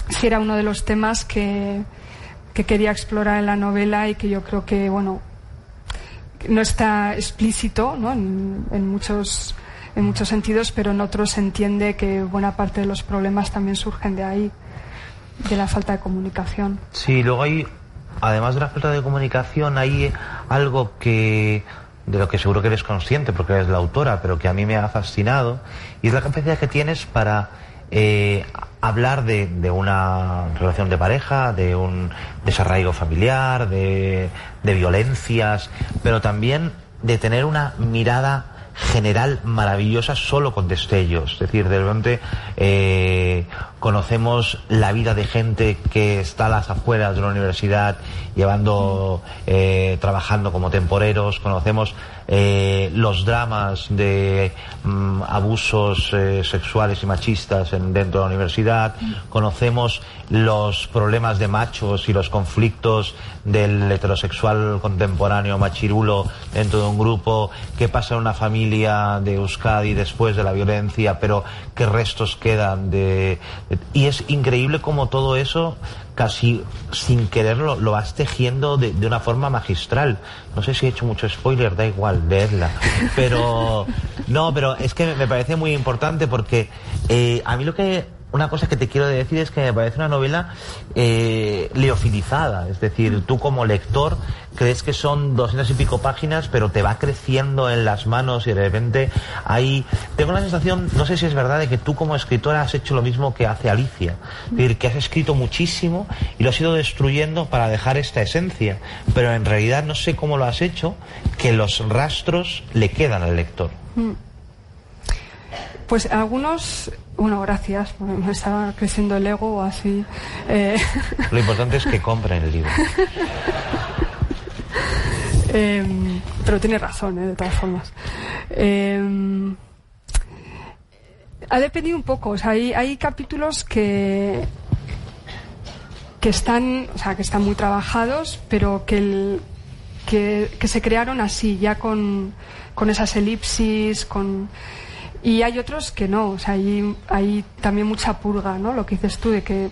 sí era uno de los temas que, que quería explorar en la novela y que yo creo que, bueno, no está explícito, ¿no? En, en muchos en muchos sentidos, pero en otros se entiende que buena parte de los problemas también surgen de ahí, de la falta de comunicación. Sí, luego hay además de la falta de comunicación, hay algo que de lo que seguro que eres consciente porque eres la autora, pero que a mí me ha fascinado, y es la capacidad que tienes para eh, hablar de, de, una relación de pareja, de un desarraigo familiar, de, de violencias, pero también de tener una mirada general maravillosa solo con destellos. Es decir, de repente eh, conocemos la vida de gente que está a las afueras de la universidad llevando, eh, trabajando como temporeros, conocemos eh, los dramas de mm, abusos sexuales y machistas en, dentro de la universidad, conocemos los problemas de machos y los conflictos del heterosexual contemporáneo machirulo dentro de un grupo, qué pasa en una familia de Euskadi después de la violencia, pero qué restos quedan de... Y es increíble cómo todo eso casi sin quererlo lo vas tejiendo de, de, una forma magistral. No sé si he hecho mucho spoiler, da igual, verla. Pero, no, pero es que me parece muy importante porque eh, a mí lo que una cosa que te quiero decir es que me parece una novela eh, leofilizada, es decir, tú como lector crees que son doscientas y pico páginas, pero te va creciendo en las manos y de repente hay... Tengo la sensación, no sé si es verdad, de que tú como escritora has hecho lo mismo que hace Alicia, es decir, que has escrito muchísimo y lo has ido destruyendo para dejar esta esencia, pero en realidad no sé cómo lo has hecho, que los rastros le quedan al lector. Mm. Pues algunos, bueno, gracias, me estaba creciendo el ego así. Eh. Lo importante es que compren el libro. eh, pero tiene razón, ¿eh? de todas formas. Eh, ha dependido un poco, o sea, hay, hay capítulos que que están, o sea, que están muy trabajados, pero que, el, que, que se crearon así, ya con, con esas elipsis, con y hay otros que no, o sea, hay, hay también mucha purga, ¿no? Lo que dices tú de que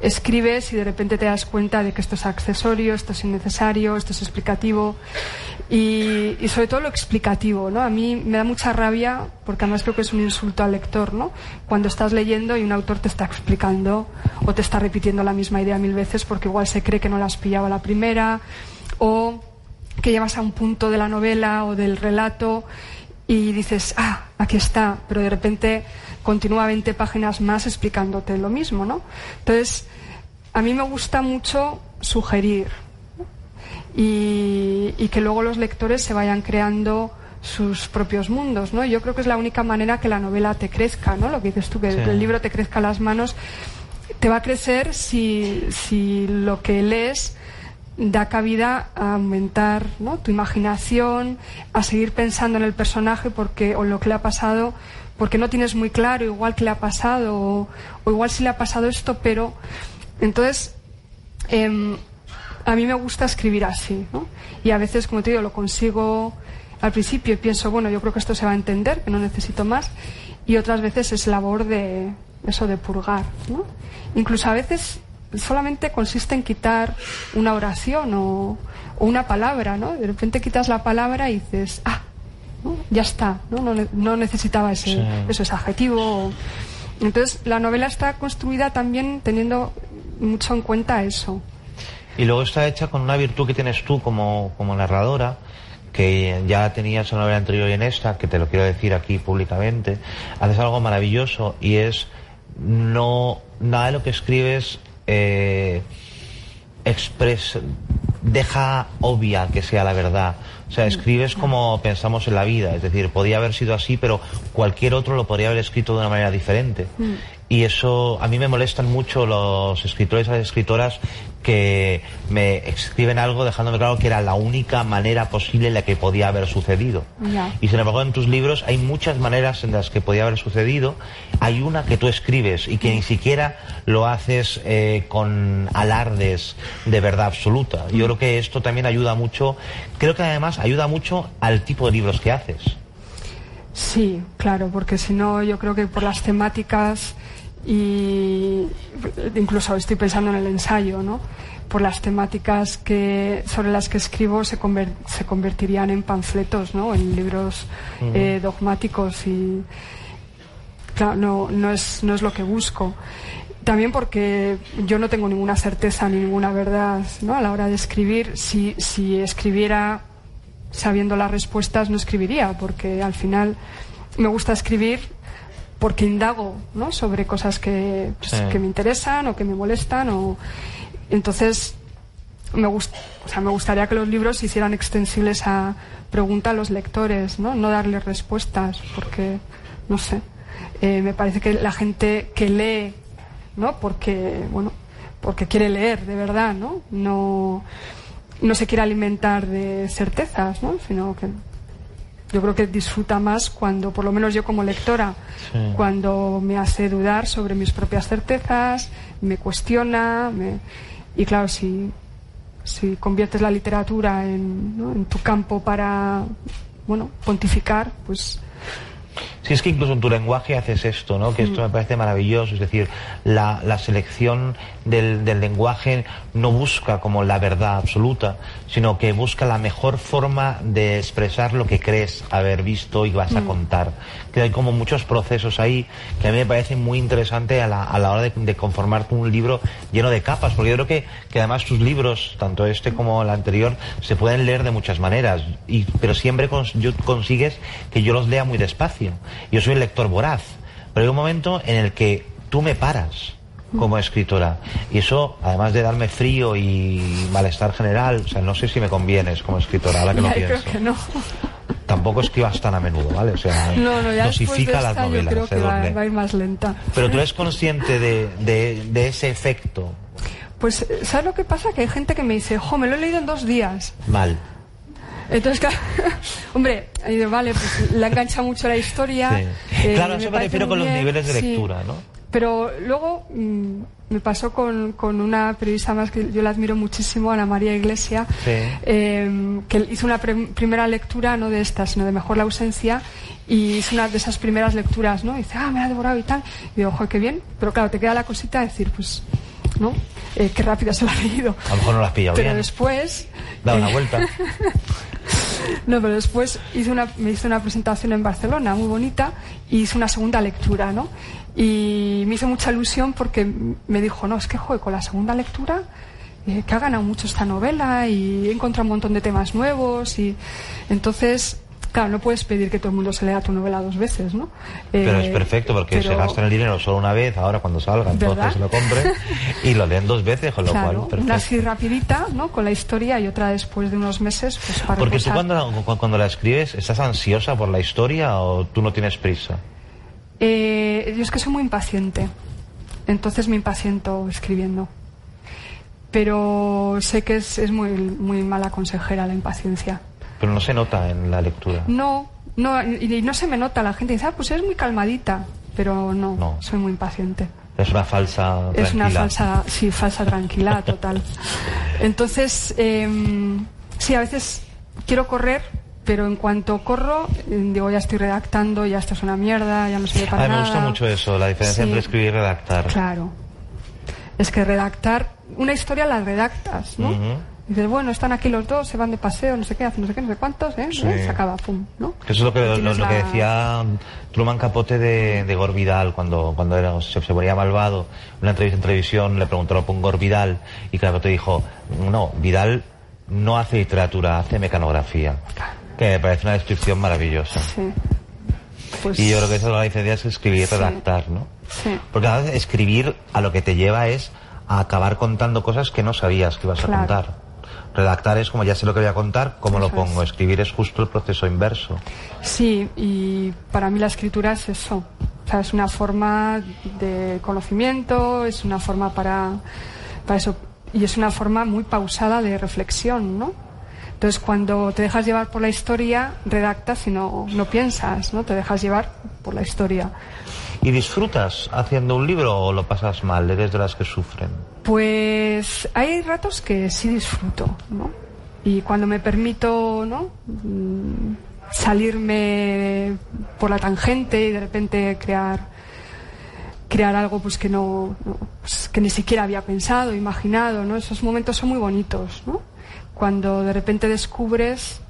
escribes y de repente te das cuenta de que esto es accesorio, esto es innecesario, esto es explicativo y, y, sobre todo lo explicativo, ¿no? A mí me da mucha rabia porque además creo que es un insulto al lector, ¿no? Cuando estás leyendo y un autor te está explicando o te está repitiendo la misma idea mil veces porque igual se cree que no la has pillado la primera o que llevas a un punto de la novela o del relato y dices, ah, aquí está, pero de repente continúa 20 páginas más explicándote lo mismo, ¿no? Entonces, a mí me gusta mucho sugerir y, y que luego los lectores se vayan creando sus propios mundos, ¿no? Yo creo que es la única manera que la novela te crezca, ¿no? Lo que dices tú, que sí. el libro te crezca a las manos, te va a crecer si, si lo que lees da cabida a aumentar tu imaginación, a seguir pensando en el personaje porque, o lo que le ha pasado, porque no tienes muy claro igual que le ha pasado, o, igual si le ha pasado esto, pero entonces eh, a mí me gusta escribir así. Y a veces, como te digo, lo consigo al principio y pienso, bueno, yo creo que esto se va a entender, que no necesito más, y otras veces es labor de eso de purgar. Incluso a veces solamente consiste en quitar una oración o, o, una palabra, ¿no? De repente quitas la palabra y dices, ah, ¿no? ya está, ¿no? No, no necesitaba ese, sí. eso, ese adjetivo. Entonces, la novela está construida también teniendo mucho en cuenta eso. Y luego está hecha con una virtud que tienes tú como, como narradora, que ya tenías en la novela anterior y en esta, que te lo quiero decir aquí públicamente, haces algo maravilloso y es no nada de lo que escribes eh, expresa, deja obvia que sea la verdad. O sea, escribes como pensamos en la vida, es decir, podía haber sido así, pero cualquier otro lo podría haber escrito de una manera diferente. Mm. Y eso, a mí me molestan mucho los escritores y las escritoras que me escriben algo dejándome claro que era la única manera posible en la que podía haber sucedido. Y sin embargo en tus libros hay muchas maneras en las que podía haber sucedido. Hay una que tú escribes y que ni siquiera lo haces eh, con alardes de verdad absoluta. Yo creo que esto también ayuda mucho, creo que además ayuda mucho al tipo de libros que haces. Sí, claro, porque si no, yo creo que por las temáticas y incluso estoy pensando en el ensayo, ¿no? Por las temáticas que sobre las que escribo se, se convertirían en panfletos, ¿no? En libros eh, dogmáticos y claro, no, no es no es lo que busco. También porque yo no tengo ninguna certeza ni ninguna verdad, ¿no? A la hora de escribir, si si escribiera sabiendo las respuestas no escribiría, porque al final me gusta escribir porque indago ¿no? sobre cosas que, pues, Sí. que me interesan o que me molestan o entonces me, gust- o sea, me gustaría que los libros se hicieran extensibles a pregunta a los lectores, no, no darles respuestas, porque no sé, eh, me parece que la gente que lee, no, porque bueno, porque quiere leer de verdad, no, no, no se quiere alimentar de certezas, no, sino que yo creo que disfruta más cuando, por lo menos yo como lectora, Sí. cuando me hace dudar sobre mis propias certezas, me cuestiona, me- y claro, si, si conviertes la literatura en, ¿no? en tu campo para, bueno, pontificar, pues Si es que incluso en tu lenguaje haces esto, ¿no? Que esto me parece maravilloso. Es decir, la, la selección del, del lenguaje no busca como la verdad absoluta, sino que busca la mejor forma de expresar lo que crees haber visto y vas a contar. Que hay como muchos procesos ahí que a mí me parecen muy interesantes a la, a la hora de, de conformarte un libro lleno de capas, porque yo creo que, que además tus libros, tanto este como el anterior, se pueden leer de muchas maneras, y, pero siempre cons- yo- consigues que yo los lea muy despacio. Yo soy un lector voraz, pero hay un momento en el que tú me paras como escritora y eso además de darme frío y malestar general o sea no sé si me convienes como escritora ahora que lo ya, creo pienso que no. tampoco escribas tan a menudo vale o sea No, no, ya después de dosifica las esta yo novelas creo que va, va a ir más lenta. pero tú eres consciente de, de, de ese efecto Pues, ¿sabes lo que pasa? Que hay gente que me dice, jo, me lo he leído en dos días. mal Entonces, claro, hombre, vale, pues le engancha mucho la historia. Sí. eh, Claro, a eso me refiero con los niveles de sí. lectura, ¿no? Pero luego mm, me pasó con, con una periodista más que yo la admiro muchísimo, Ana María Iglesia, Sí. eh, que hizo una pre- primera lectura, no de esta, sino de Mejor la ausencia, y hizo una de esas primeras lecturas, ¿no? Y dice, ah, me ha devorado y tal. Y digo, ojo, qué bien. Pero claro, te queda la cosita de decir, pues, ¿no? Eh, qué rápido se lo ha leído. a lo mejor no lo has pillado Pero bien después... da una eh, vuelta no, pero después hice una, me hizo una presentación en Barcelona muy bonita y hice una segunda lectura, ¿no? Y me hizo mucha ilusión porque me dijo, no, es que, joder, con la segunda lectura, eh, que ha ganado mucho esta novela y he encontrado un montón de temas nuevos y entonces... Claro, no puedes pedir que todo el mundo se lea tu novela dos veces, ¿no? pero Eh, es perfecto porque se gastan el dinero solo una vez ahora cuando salga entonces ¿Verdad? se lo compren y lo leen dos veces con lo Claro, cual perfecto una así rapidita, ¿no? Con la historia y otra después de unos meses, pues para Porque tú cuando, cu- cuando la escribes, ¿estás ansiosa por la historia o tú no tienes prisa? Eh, yo es que soy muy impaciente, entonces me impaciento escribiendo. Pero sé que es, es muy, muy mala consejera la impaciencia. Pero no se nota en la lectura. No, no, y, no se me nota. La gente dice, ah, pues eres muy calmadita. Pero no, No. soy muy impaciente. Es una falsa Es una tranquila. falsa, sí, falsa tranquilidad total. Entonces, em, sí, a veces quiero correr, pero en cuanto corro, em, digo, ya estoy redactando, ya esto es una mierda, ya no sirve para A mí me nada. gusta mucho eso, la diferencia Sí. entre escribir y redactar. Claro. Es que redactar, una historia la redactas, ¿no? Ujú. Dices, bueno, están aquí los dos, se van de paseo, no sé qué, hacen no sé qué, no sé cuántos, ¿eh? Sí. ¿Eh? Se acaba, pum, ¿no? Eso es lo que, lo, que decía Truman Capote de, de Gore Vidal cuando, cuando era, se, se ponía malvado. En una entrevista en televisión le preguntaron por Gore Vidal y Capote dijo, no, Vidal no hace literatura, hace mecanografía. que me parece una descripción maravillosa. Sí. Pues, Y yo creo que esa es la diferencia es escribir y Sí. redactar, ¿no? Sí. Porque a veces escribir a lo que te lleva es a acabar contando cosas que no sabías que ibas a contar. Redactar es como ya sé lo que voy a contar, ¿cómo lo pongo? es. Escribir es justo el proceso inverso. Sí, y para mí la escritura es eso. O sea, es una forma de conocimiento, es una forma para, para eso. Y es una forma muy pausada de reflexión, ¿no? Entonces, cuando te dejas llevar por la historia, redactas y no, no piensas, ¿no? Te dejas llevar por la historia. ¿Y disfrutas haciendo un libro o lo pasas mal? ¿Eres de las que sufren? Pues hay ratos que sí disfruto, ¿no? Y cuando me permito, ¿no? Mm, salirme por la tangente y de repente crear crear algo pues que no, pues, que ni siquiera había pensado, imaginado, ¿no? Esos momentos son muy bonitos, ¿no? Cuando de repente descubres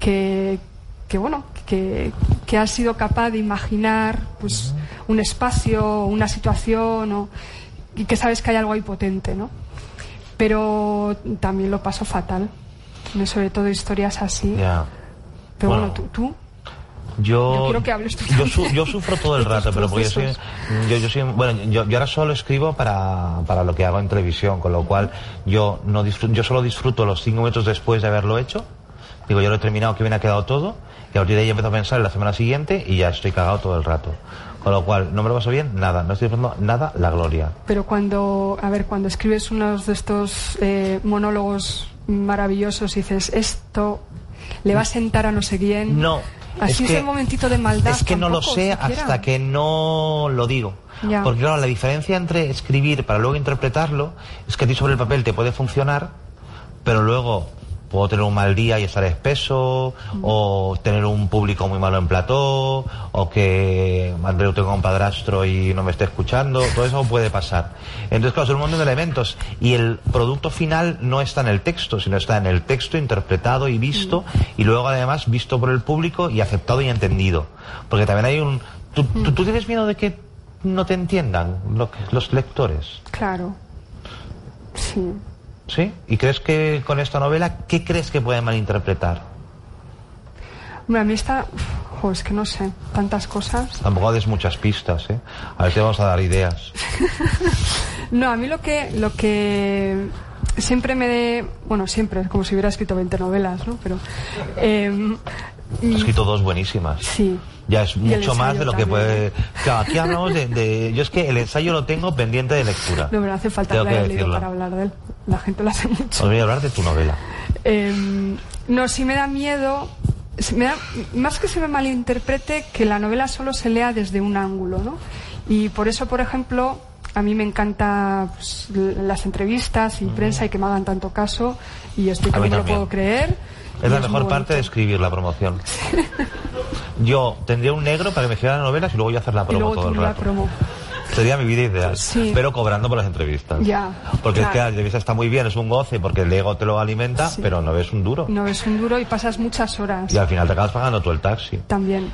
que, que bueno, que, que has sido capaz de imaginar pues un espacio, una situación o- y que sabes que hay algo ahí potente, ¿no? Pero también lo paso fatal, ¿no? sobre todo historias así. Ya. Pero bueno, Bueno. tú, tú Yo, Yo quiero que hables tú yo, su- yo sufro todo el rato, pero porque yo soy, yo, yo soy, bueno, yo, yo ahora solo escribo para, para lo que hago en televisión, con lo cual yo no disfruto, yo solo disfruto los cinco minutos después de haberlo hecho. Digo, yo lo he terminado, que bien ha quedado todo, y a partir de ahí empiezo a pensar en la semana siguiente y ya estoy cagado todo el rato. Con lo cual, no me lo paso bien, nada, no estoy disfrutando nada la gloria. Pero cuando, a ver, cuando escribes unos de estos eh, monólogos maravillosos y dices, esto le va a sentar a no sé quién. No. Así es, que- el momentito de maldad. Es que no lo sé siquiera. hasta que no lo digo. Ya. Porque claro, la diferencia entre escribir para luego interpretarlo es que a ti sobre el papel te puede funcionar, pero luego puedo tener un mal día y estar espeso, o tener un público muy malo en plató, o que Andreu tenga un padrastro y no me esté escuchando, todo eso puede pasar. Entonces, claro, son un montón de elementos y el producto final no está en el texto, sino está en el texto interpretado y visto, y luego además visto por el público y aceptado y entendido. Porque también hay un... ¿Tú, tienes miedo de que no te entiendan lo que- los lectores? Claro. Sí. ¿Sí? ¿Y crees que con esta novela, qué crees que pueden malinterpretar? Hombre, a mí está. uf, es que no sé, tantas cosas. Tampoco des muchas pistas, ¿eh? A ver, te vamos a dar ideas. No, a mí lo que, lo que siempre me de, bueno, siempre, es como si hubiera escrito 20 novelas, ¿no? Pero, em, He escrito dos buenísimas. sí. Ya es mucho más de lo que también. puede... Claro, aquí hablamos de, de- Yo es que el ensayo lo tengo pendiente de lectura. No, pero hace falta que que leído decirlo. para hablar de él. La gente lo hace mucho. Os voy a hablar de tu novela. Em, no, sí me da miedo. me da- más que se me malinterprete que la novela solo se lea desde un ángulo, ¿no? Y por eso, por ejemplo, a mí me encanta pues, las entrevistas y prensa y que me hagan tanto caso y estoy que no me lo puedo creer. Es y la mejor parte de escribir la promoción. Yo tendría un negro para que me hicieran novelas y luego yo hacer la Y promo luego todo el la rato. promo. Sería mi vida ideal. Sí. Pero cobrando por las entrevistas. Ya, Porque es que la entrevista está muy bien, es un goce porque el ego te lo alimenta, Sí. pero no ves un duro. No es un duro y pasas muchas horas. Y al final te acabas pagando tú el taxi. también.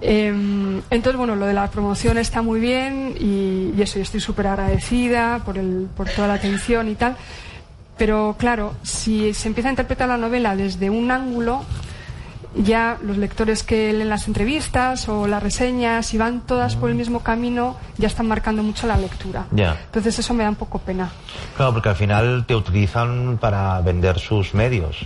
Em, entonces, bueno, lo de la promoción está muy bien y, y eso, yo estoy súper agradecida por, el, por toda la atención y tal. Pero claro, si se empieza a interpretar la novela desde un ángulo, ya los lectores que leen las entrevistas o las reseñas, si van todas por el mismo camino, ya están marcando mucho la lectura. Ya. Entonces eso me da un poco pena. Claro, porque al final te utilizan para vender sus medios,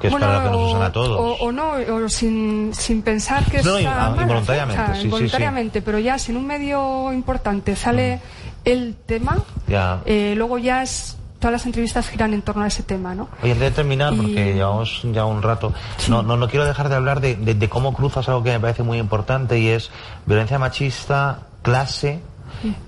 que es Bueno, para lo que nos usan a todos. O, o no, o sin, sin pensar que No, es no, involuntariamente, sea, sí, sí, sí. involuntariamente, pero ya si en un medio importante sale el tema, Ya. eh, luego ya es todas las entrevistas giran en torno a ese tema, ¿no? Oye, antes de terminar, Y- porque llevamos ya un rato, no, no, no quiero dejar de hablar de, de- de cómo cruzas algo que me parece muy importante y es violencia machista, clase,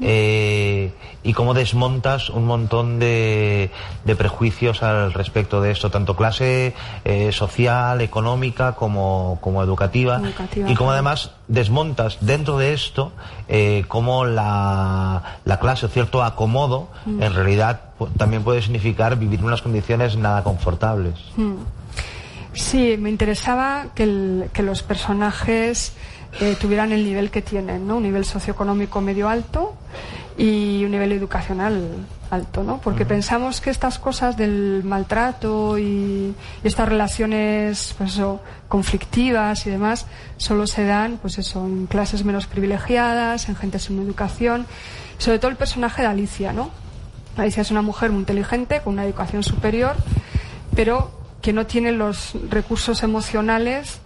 eh, y cómo desmontas un montón de, de prejuicios al respecto de esto, tanto clase eh, social, económica como, como educativa, Educativa, y cómo además desmontas dentro de esto eh, cómo la, la clase o cierto acomodo Mm. en realidad también puede significar vivir en unas condiciones nada confortables. Sí, me interesaba que, el- que los personajes eh, tuvieran el nivel que tienen, ¿no? Un nivel socioeconómico medio alto y un nivel educacional alto, ¿no? Porque pensamos que estas cosas del maltrato y, estas relaciones, pues eso, conflictivas y demás, solo se dan, pues eso, en clases menos privilegiadas, en gente sin educación, sobre todo el personaje de Alicia, ¿no? Alicia es una mujer muy inteligente, con una educación superior, pero que no tiene los recursos emocionales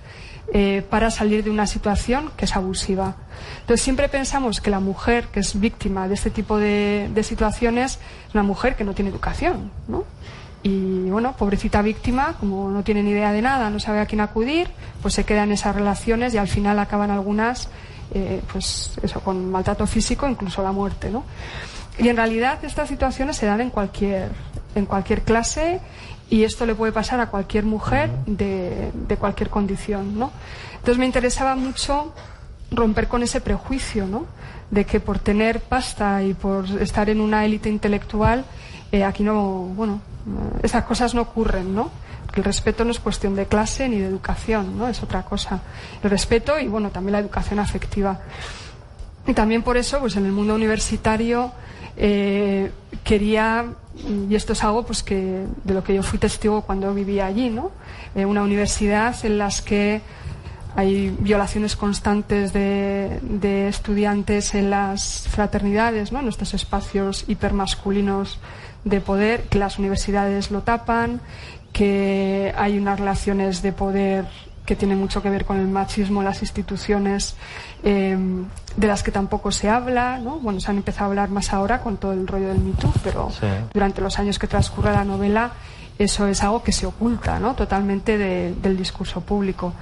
eh, para salir de una situación que es abusiva. Entonces siempre pensamos que la mujer que es víctima de este tipo de, situaciones es una mujer que no tiene educación, ¿no? Y bueno, pobrecita víctima, como no tiene ni idea de nada, no sabe a quién acudir, pues se queda en esas relaciones y al final acaban algunas, eh, pues con maltrato físico, incluso la muerte, ¿no? Y en realidad estas situaciones se dan en cualquier, en cualquier clase y esto le puede pasar a cualquier mujer de, de cualquier condición, ¿no? Entonces me interesaba mucho romper con ese prejuicio, ¿no? De que por tener pasta y por estar en una élite intelectual, eh, aquí no, bueno, esas cosas no ocurren, ¿no? Porque el respeto no es cuestión de clase ni de educación, ¿no? Es otra cosa. El respeto y, bueno, también la educación afectiva. Y también por eso, pues en el mundo universitario, eh, quería, y esto es algo pues que de lo que yo fui testigo cuando vivía allí, ¿no? Eh, una universidad en las que hay violaciones constantes de, de, estudiantes en las fraternidades, ¿no? en estos espacios hipermasculinos de poder, que las universidades lo tapan, que hay unas relaciones de poder que tienen mucho que ver con el machismo las instituciones eh, de las que tampoco se habla, ¿no? Bueno, se han empezado a hablar más ahora con todo el rollo del Me pero durante los años que transcurre la novela eso es algo que se oculta ¿no? totalmente del discurso público.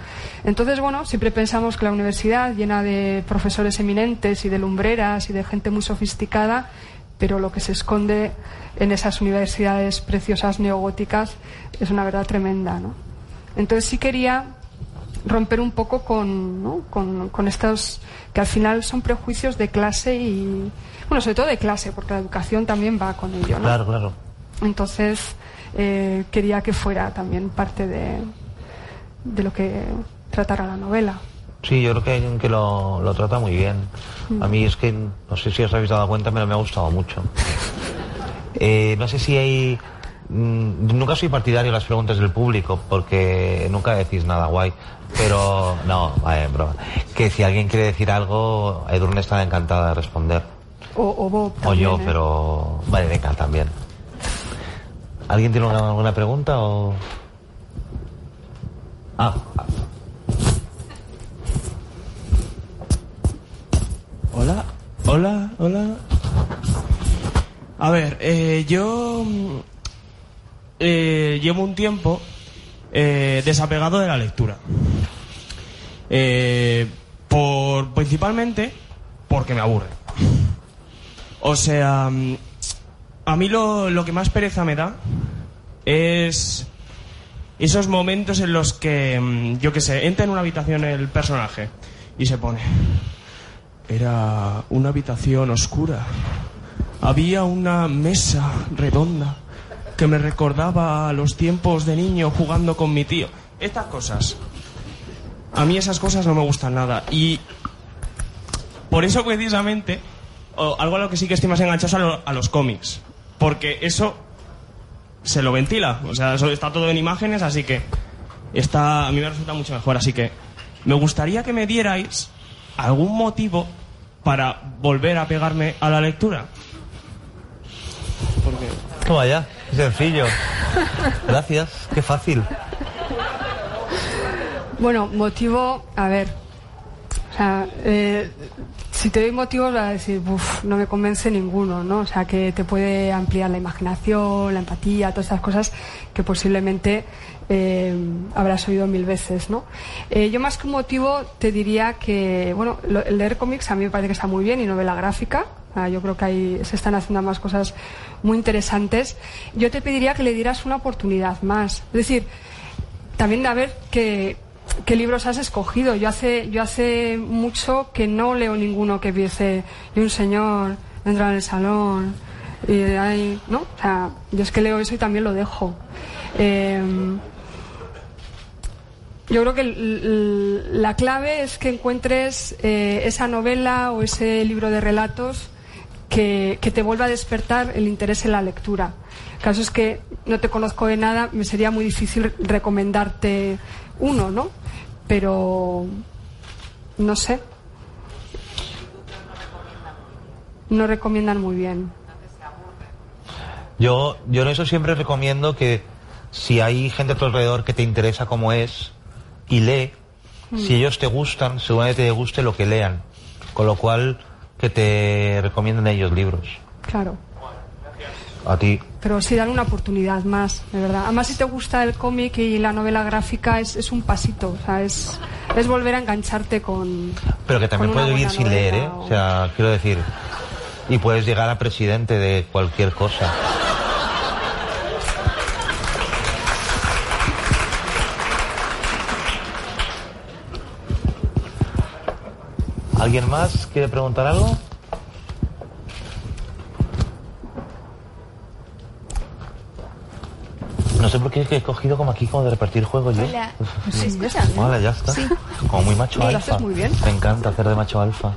Entonces, bueno, siempre pensamos que la universidad, llena de profesores eminentes y de lumbreras y de gente muy sofisticada, pero lo que se esconde en esas universidades preciosas neogóticas es una verdad tremenda. ¿no? Entonces sí quería romper un poco con, ¿no? con, con, estos que al final son prejuicios de clase y, bueno, sobre todo de clase, porque la educación también va con ello. ¿no? Claro, claro. Entonces, eh, quería que fuera también parte de, de lo que tratara la novela. Sí, yo creo que, que lo, lo trata muy bien. A mí es que, no sé si os habéis dado cuenta, pero me ha gustado mucho. Eh, no sé si hay Mm, nunca soy partidario de las preguntas del público porque nunca decís nada guay. Pero no, vaya, broma. Que si alguien quiere decir algo, Edurne está encantada de responder. O, o o yo, ¿eh? pero. Vale, venga, también. ¿Alguien tiene alguna pregunta o.? Ah. Hola, hola, hola. A ver, eh, yo eh, llevo un tiempo eh, desapegado de la lectura. Eh, por, principalmente porque me aburre. O sea, a mí lo, lo que más pereza me da es esos momentos en los que, mm, yo qué sé, entra en una habitación el personaje y se pone. Era una habitación oscura. Había una mesa redonda que me recordaba a los tiempos de niño jugando con mi tío. Estas cosas. A mí esas cosas no me gustan nada. Y por eso precisamente, algo a lo que sí que estoy más enganchado a, los cómics. Porque eso se lo ventila. O sea, eso está todo en imágenes, así que está, a mí me resulta mucho mejor. Así que me gustaría que me dierais algún motivo para volver a pegarme a la lectura. Porque... Sencillo. Gracias, qué fácil. Bueno, motivo, a ver. O sea, eh, si te doy motivos, vas a decir, uff, no me convence ninguno, ¿no? O sea, que te puede ampliar la imaginación, la empatía, todas esas cosas que posiblemente eh, habrás oído mil veces, ¿no? Eh, yo más que un motivo te diría que, bueno, el leer cómics a mí me parece que está muy bien y novela gráfica, Ah, yo creo que ahí se están haciendo más cosas muy interesantes. Yo te pediría que le dieras una oportunidad más. Es decir, también a ver qué, qué libros has escogido. Yo hace, yo hace mucho que no leo ninguno que dice, y un señor entra en el salón y ahí, ¿no? O sea, yo es que leo eso y también lo dejo. Em, yo creo que la clave es que encuentres eh, esa novela o ese libro de relatos que, que te vuelva a despertar el interés en la lectura. El caso es que no te conozco de nada, me sería muy difícil recomendarte uno, ¿no? Pero no sé. No recomiendan muy bien. Yo, yo en eso siempre recomiendo que si hay gente a tu alrededor que te interesa como es y lee, si ellos te gustan, seguramente te guste lo que lean. Con lo cual, que te recomienden ellos libros. Claro. A ti. Pero sí dan una oportunidad más, de verdad. Además, si te gusta el cómic y la novela gráfica, es, es un pasito. O sea, es, es volver a engancharte con. Pero que también puedes vivir sin leer, ¿eh? o- O sea, quiero decir. Y puedes llegar a presidente de cualquier cosa. ¿Alguien más quiere preguntar algo? No sé por qué he cogido como aquí como de repartir juegos yo. Hola, ¿me escuchan? Vale, ya está. Sí. Como muy macho Lo alfa. haces muy bien. Me encanta hacer de macho alfa.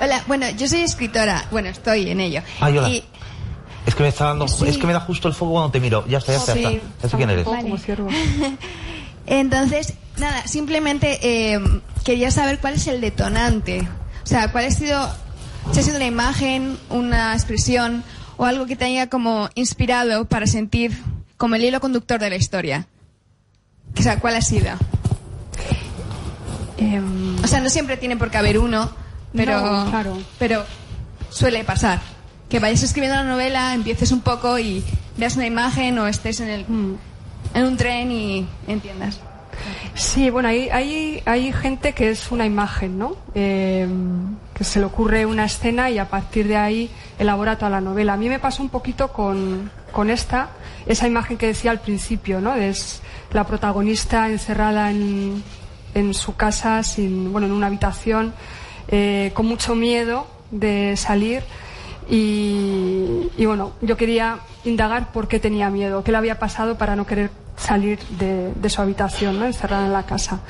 Hola, bueno, yo soy escritora. Bueno, estoy en ello. Ay, hola. Y Es que me está dando, Sí. es que me da justo el fuego cuando te miro. Ya está, ya está, Sí. ya está. Ya sé quién eres. Ciervo. entonces, nada, simplemente eh, quería saber cuál es el detonante. O sea, cuál ha sido, si ha sido una imagen, una expresión o algo que te haya como inspirado para sentir como el hilo conductor de la historia. O sea, ¿cuál ha sido? Em, O sea, no siempre tiene por qué haber uno, pero, No, claro. pero suele pasar. Que vayas escribiendo una novela, empieces un poco y veas una imagen o estés en, el, mm. en un tren y entiendas. Sí, bueno, hay, hay, hay gente que es una imagen, ¿no? Eh, que se le ocurre una escena y a partir de ahí elabora toda la novela. A mí me pasó un poquito con, con esta, esa imagen que decía al principio, ¿no? Es la protagonista encerrada en, en su casa, sin, bueno, en una habitación, eh, con mucho miedo de salir. Y, y bueno, yo quería indagar por qué tenía miedo, qué le había pasado para no querer salir de, de su habitación, ¿no? encerrada en la casa.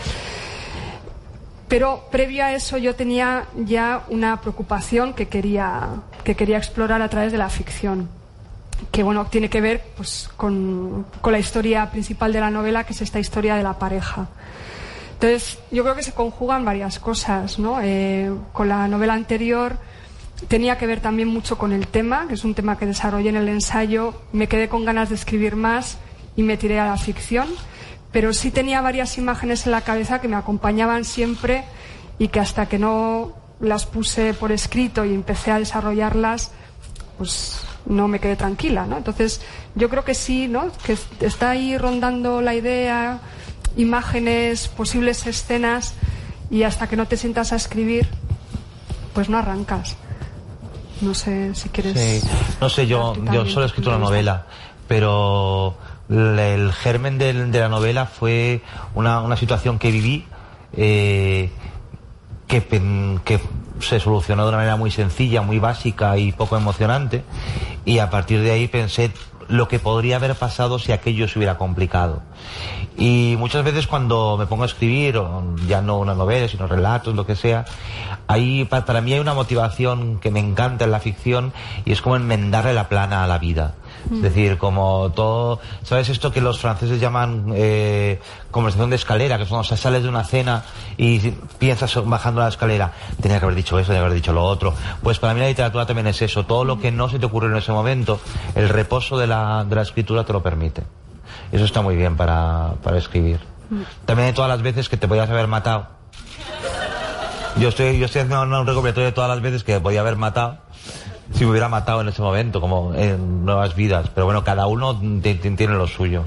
Pero previo a eso yo tenía ya una preocupación que quería, que quería explorar a través de la ficción, que bueno, tiene que ver pues, con, con la historia principal de la novela, que es esta historia de la pareja. Entonces, yo creo que se conjugan varias cosas, ¿no? Eh, con la novela anterior tenía que ver también mucho con el tema, que es un tema que desarrollé en el ensayo. Me quedé con ganas de escribir más y me tiré a la ficción, pero sí tenía varias imágenes en la cabeza que me acompañaban siempre y que hasta que no las puse por escrito y empecé a desarrollarlas, pues no me quedé tranquila, ¿no? Entonces, yo creo que sí, ¿no? Que está ahí rondando la idea, imágenes, posibles escenas, y hasta que no te sientas a escribir, pues no arrancas. No sé si quieres. Sí. No sé, yo, yo solo he escrito una novela, pero el germen de, la novela fue una, una situación que viví eh, que, que se solucionó de una manera muy sencilla, muy básica y poco emocionante. Y a partir de ahí pensé lo que podría haber pasado si aquello se hubiera complicado. Y muchas veces cuando me pongo a escribir, ya no una novela, sino relatos, lo que sea, ahí pa- para mí hay una motivación que me encanta en la ficción y es como enmendarle la plana a la vida. Es decir, como todo, ¿sabes esto que los franceses llaman eh, conversación de escalera? Que es cuando sales de una cena y piensas bajando la escalera, tenía que haber dicho eso, tenía que haber dicho lo otro. Pues para mí la literatura también es eso, todo lo que no se te ocurrió en ese momento, el reposo de la, escritura te lo permite. Eso está muy bien para, escribir. También de todas las veces que te podías haber matado. Yo estoy, yo estoy haciendo un recopilatorio de todas las veces que me podía haber matado. Si me hubiera matado en ese momento, como en nuevas vidas. Pero bueno, cada uno ti- ti- tiene lo suyo.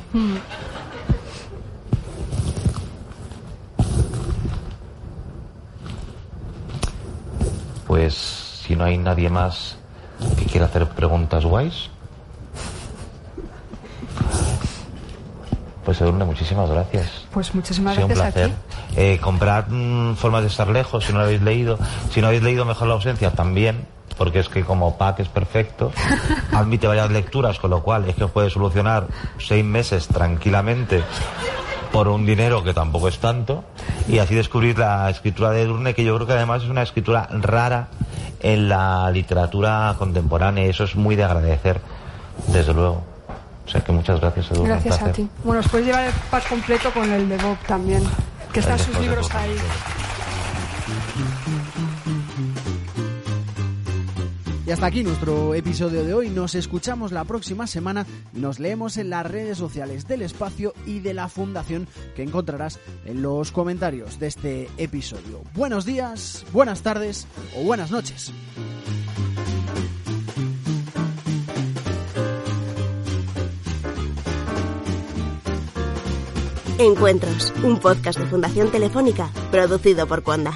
Pues si no hay nadie más que quiera hacer preguntas guays. Pues Edurne, muchísimas gracias. Pues muchísimas un gracias a placer. ti. Eh, comprad mm, formas de estar lejos, si no lo habéis leído. Si no habéis leído mejor la ausencia, también, porque es que como pack es perfecto, admite varias lecturas, con lo cual es que os puede solucionar seis meses tranquilamente por un dinero que tampoco es tanto, y así descubrir la escritura de Edurne, que yo creo que además es una escritura rara en la literatura contemporánea y eso es muy de agradecer, desde luego. O sea que muchas gracias, Edu. Gracias a ti. Bueno, os puedes llevar el pack completo con el de Bob también, que están sus libros ahí. Y hasta aquí nuestro episodio de hoy. Nos escuchamos la próxima semana y nos leemos en las redes sociales del espacio y de la fundación que encontrarás en los comentarios de este episodio. Buenos días, buenas tardes o buenas noches. Encuentros, un podcast de Fundación Telefónica producido por Cuanda.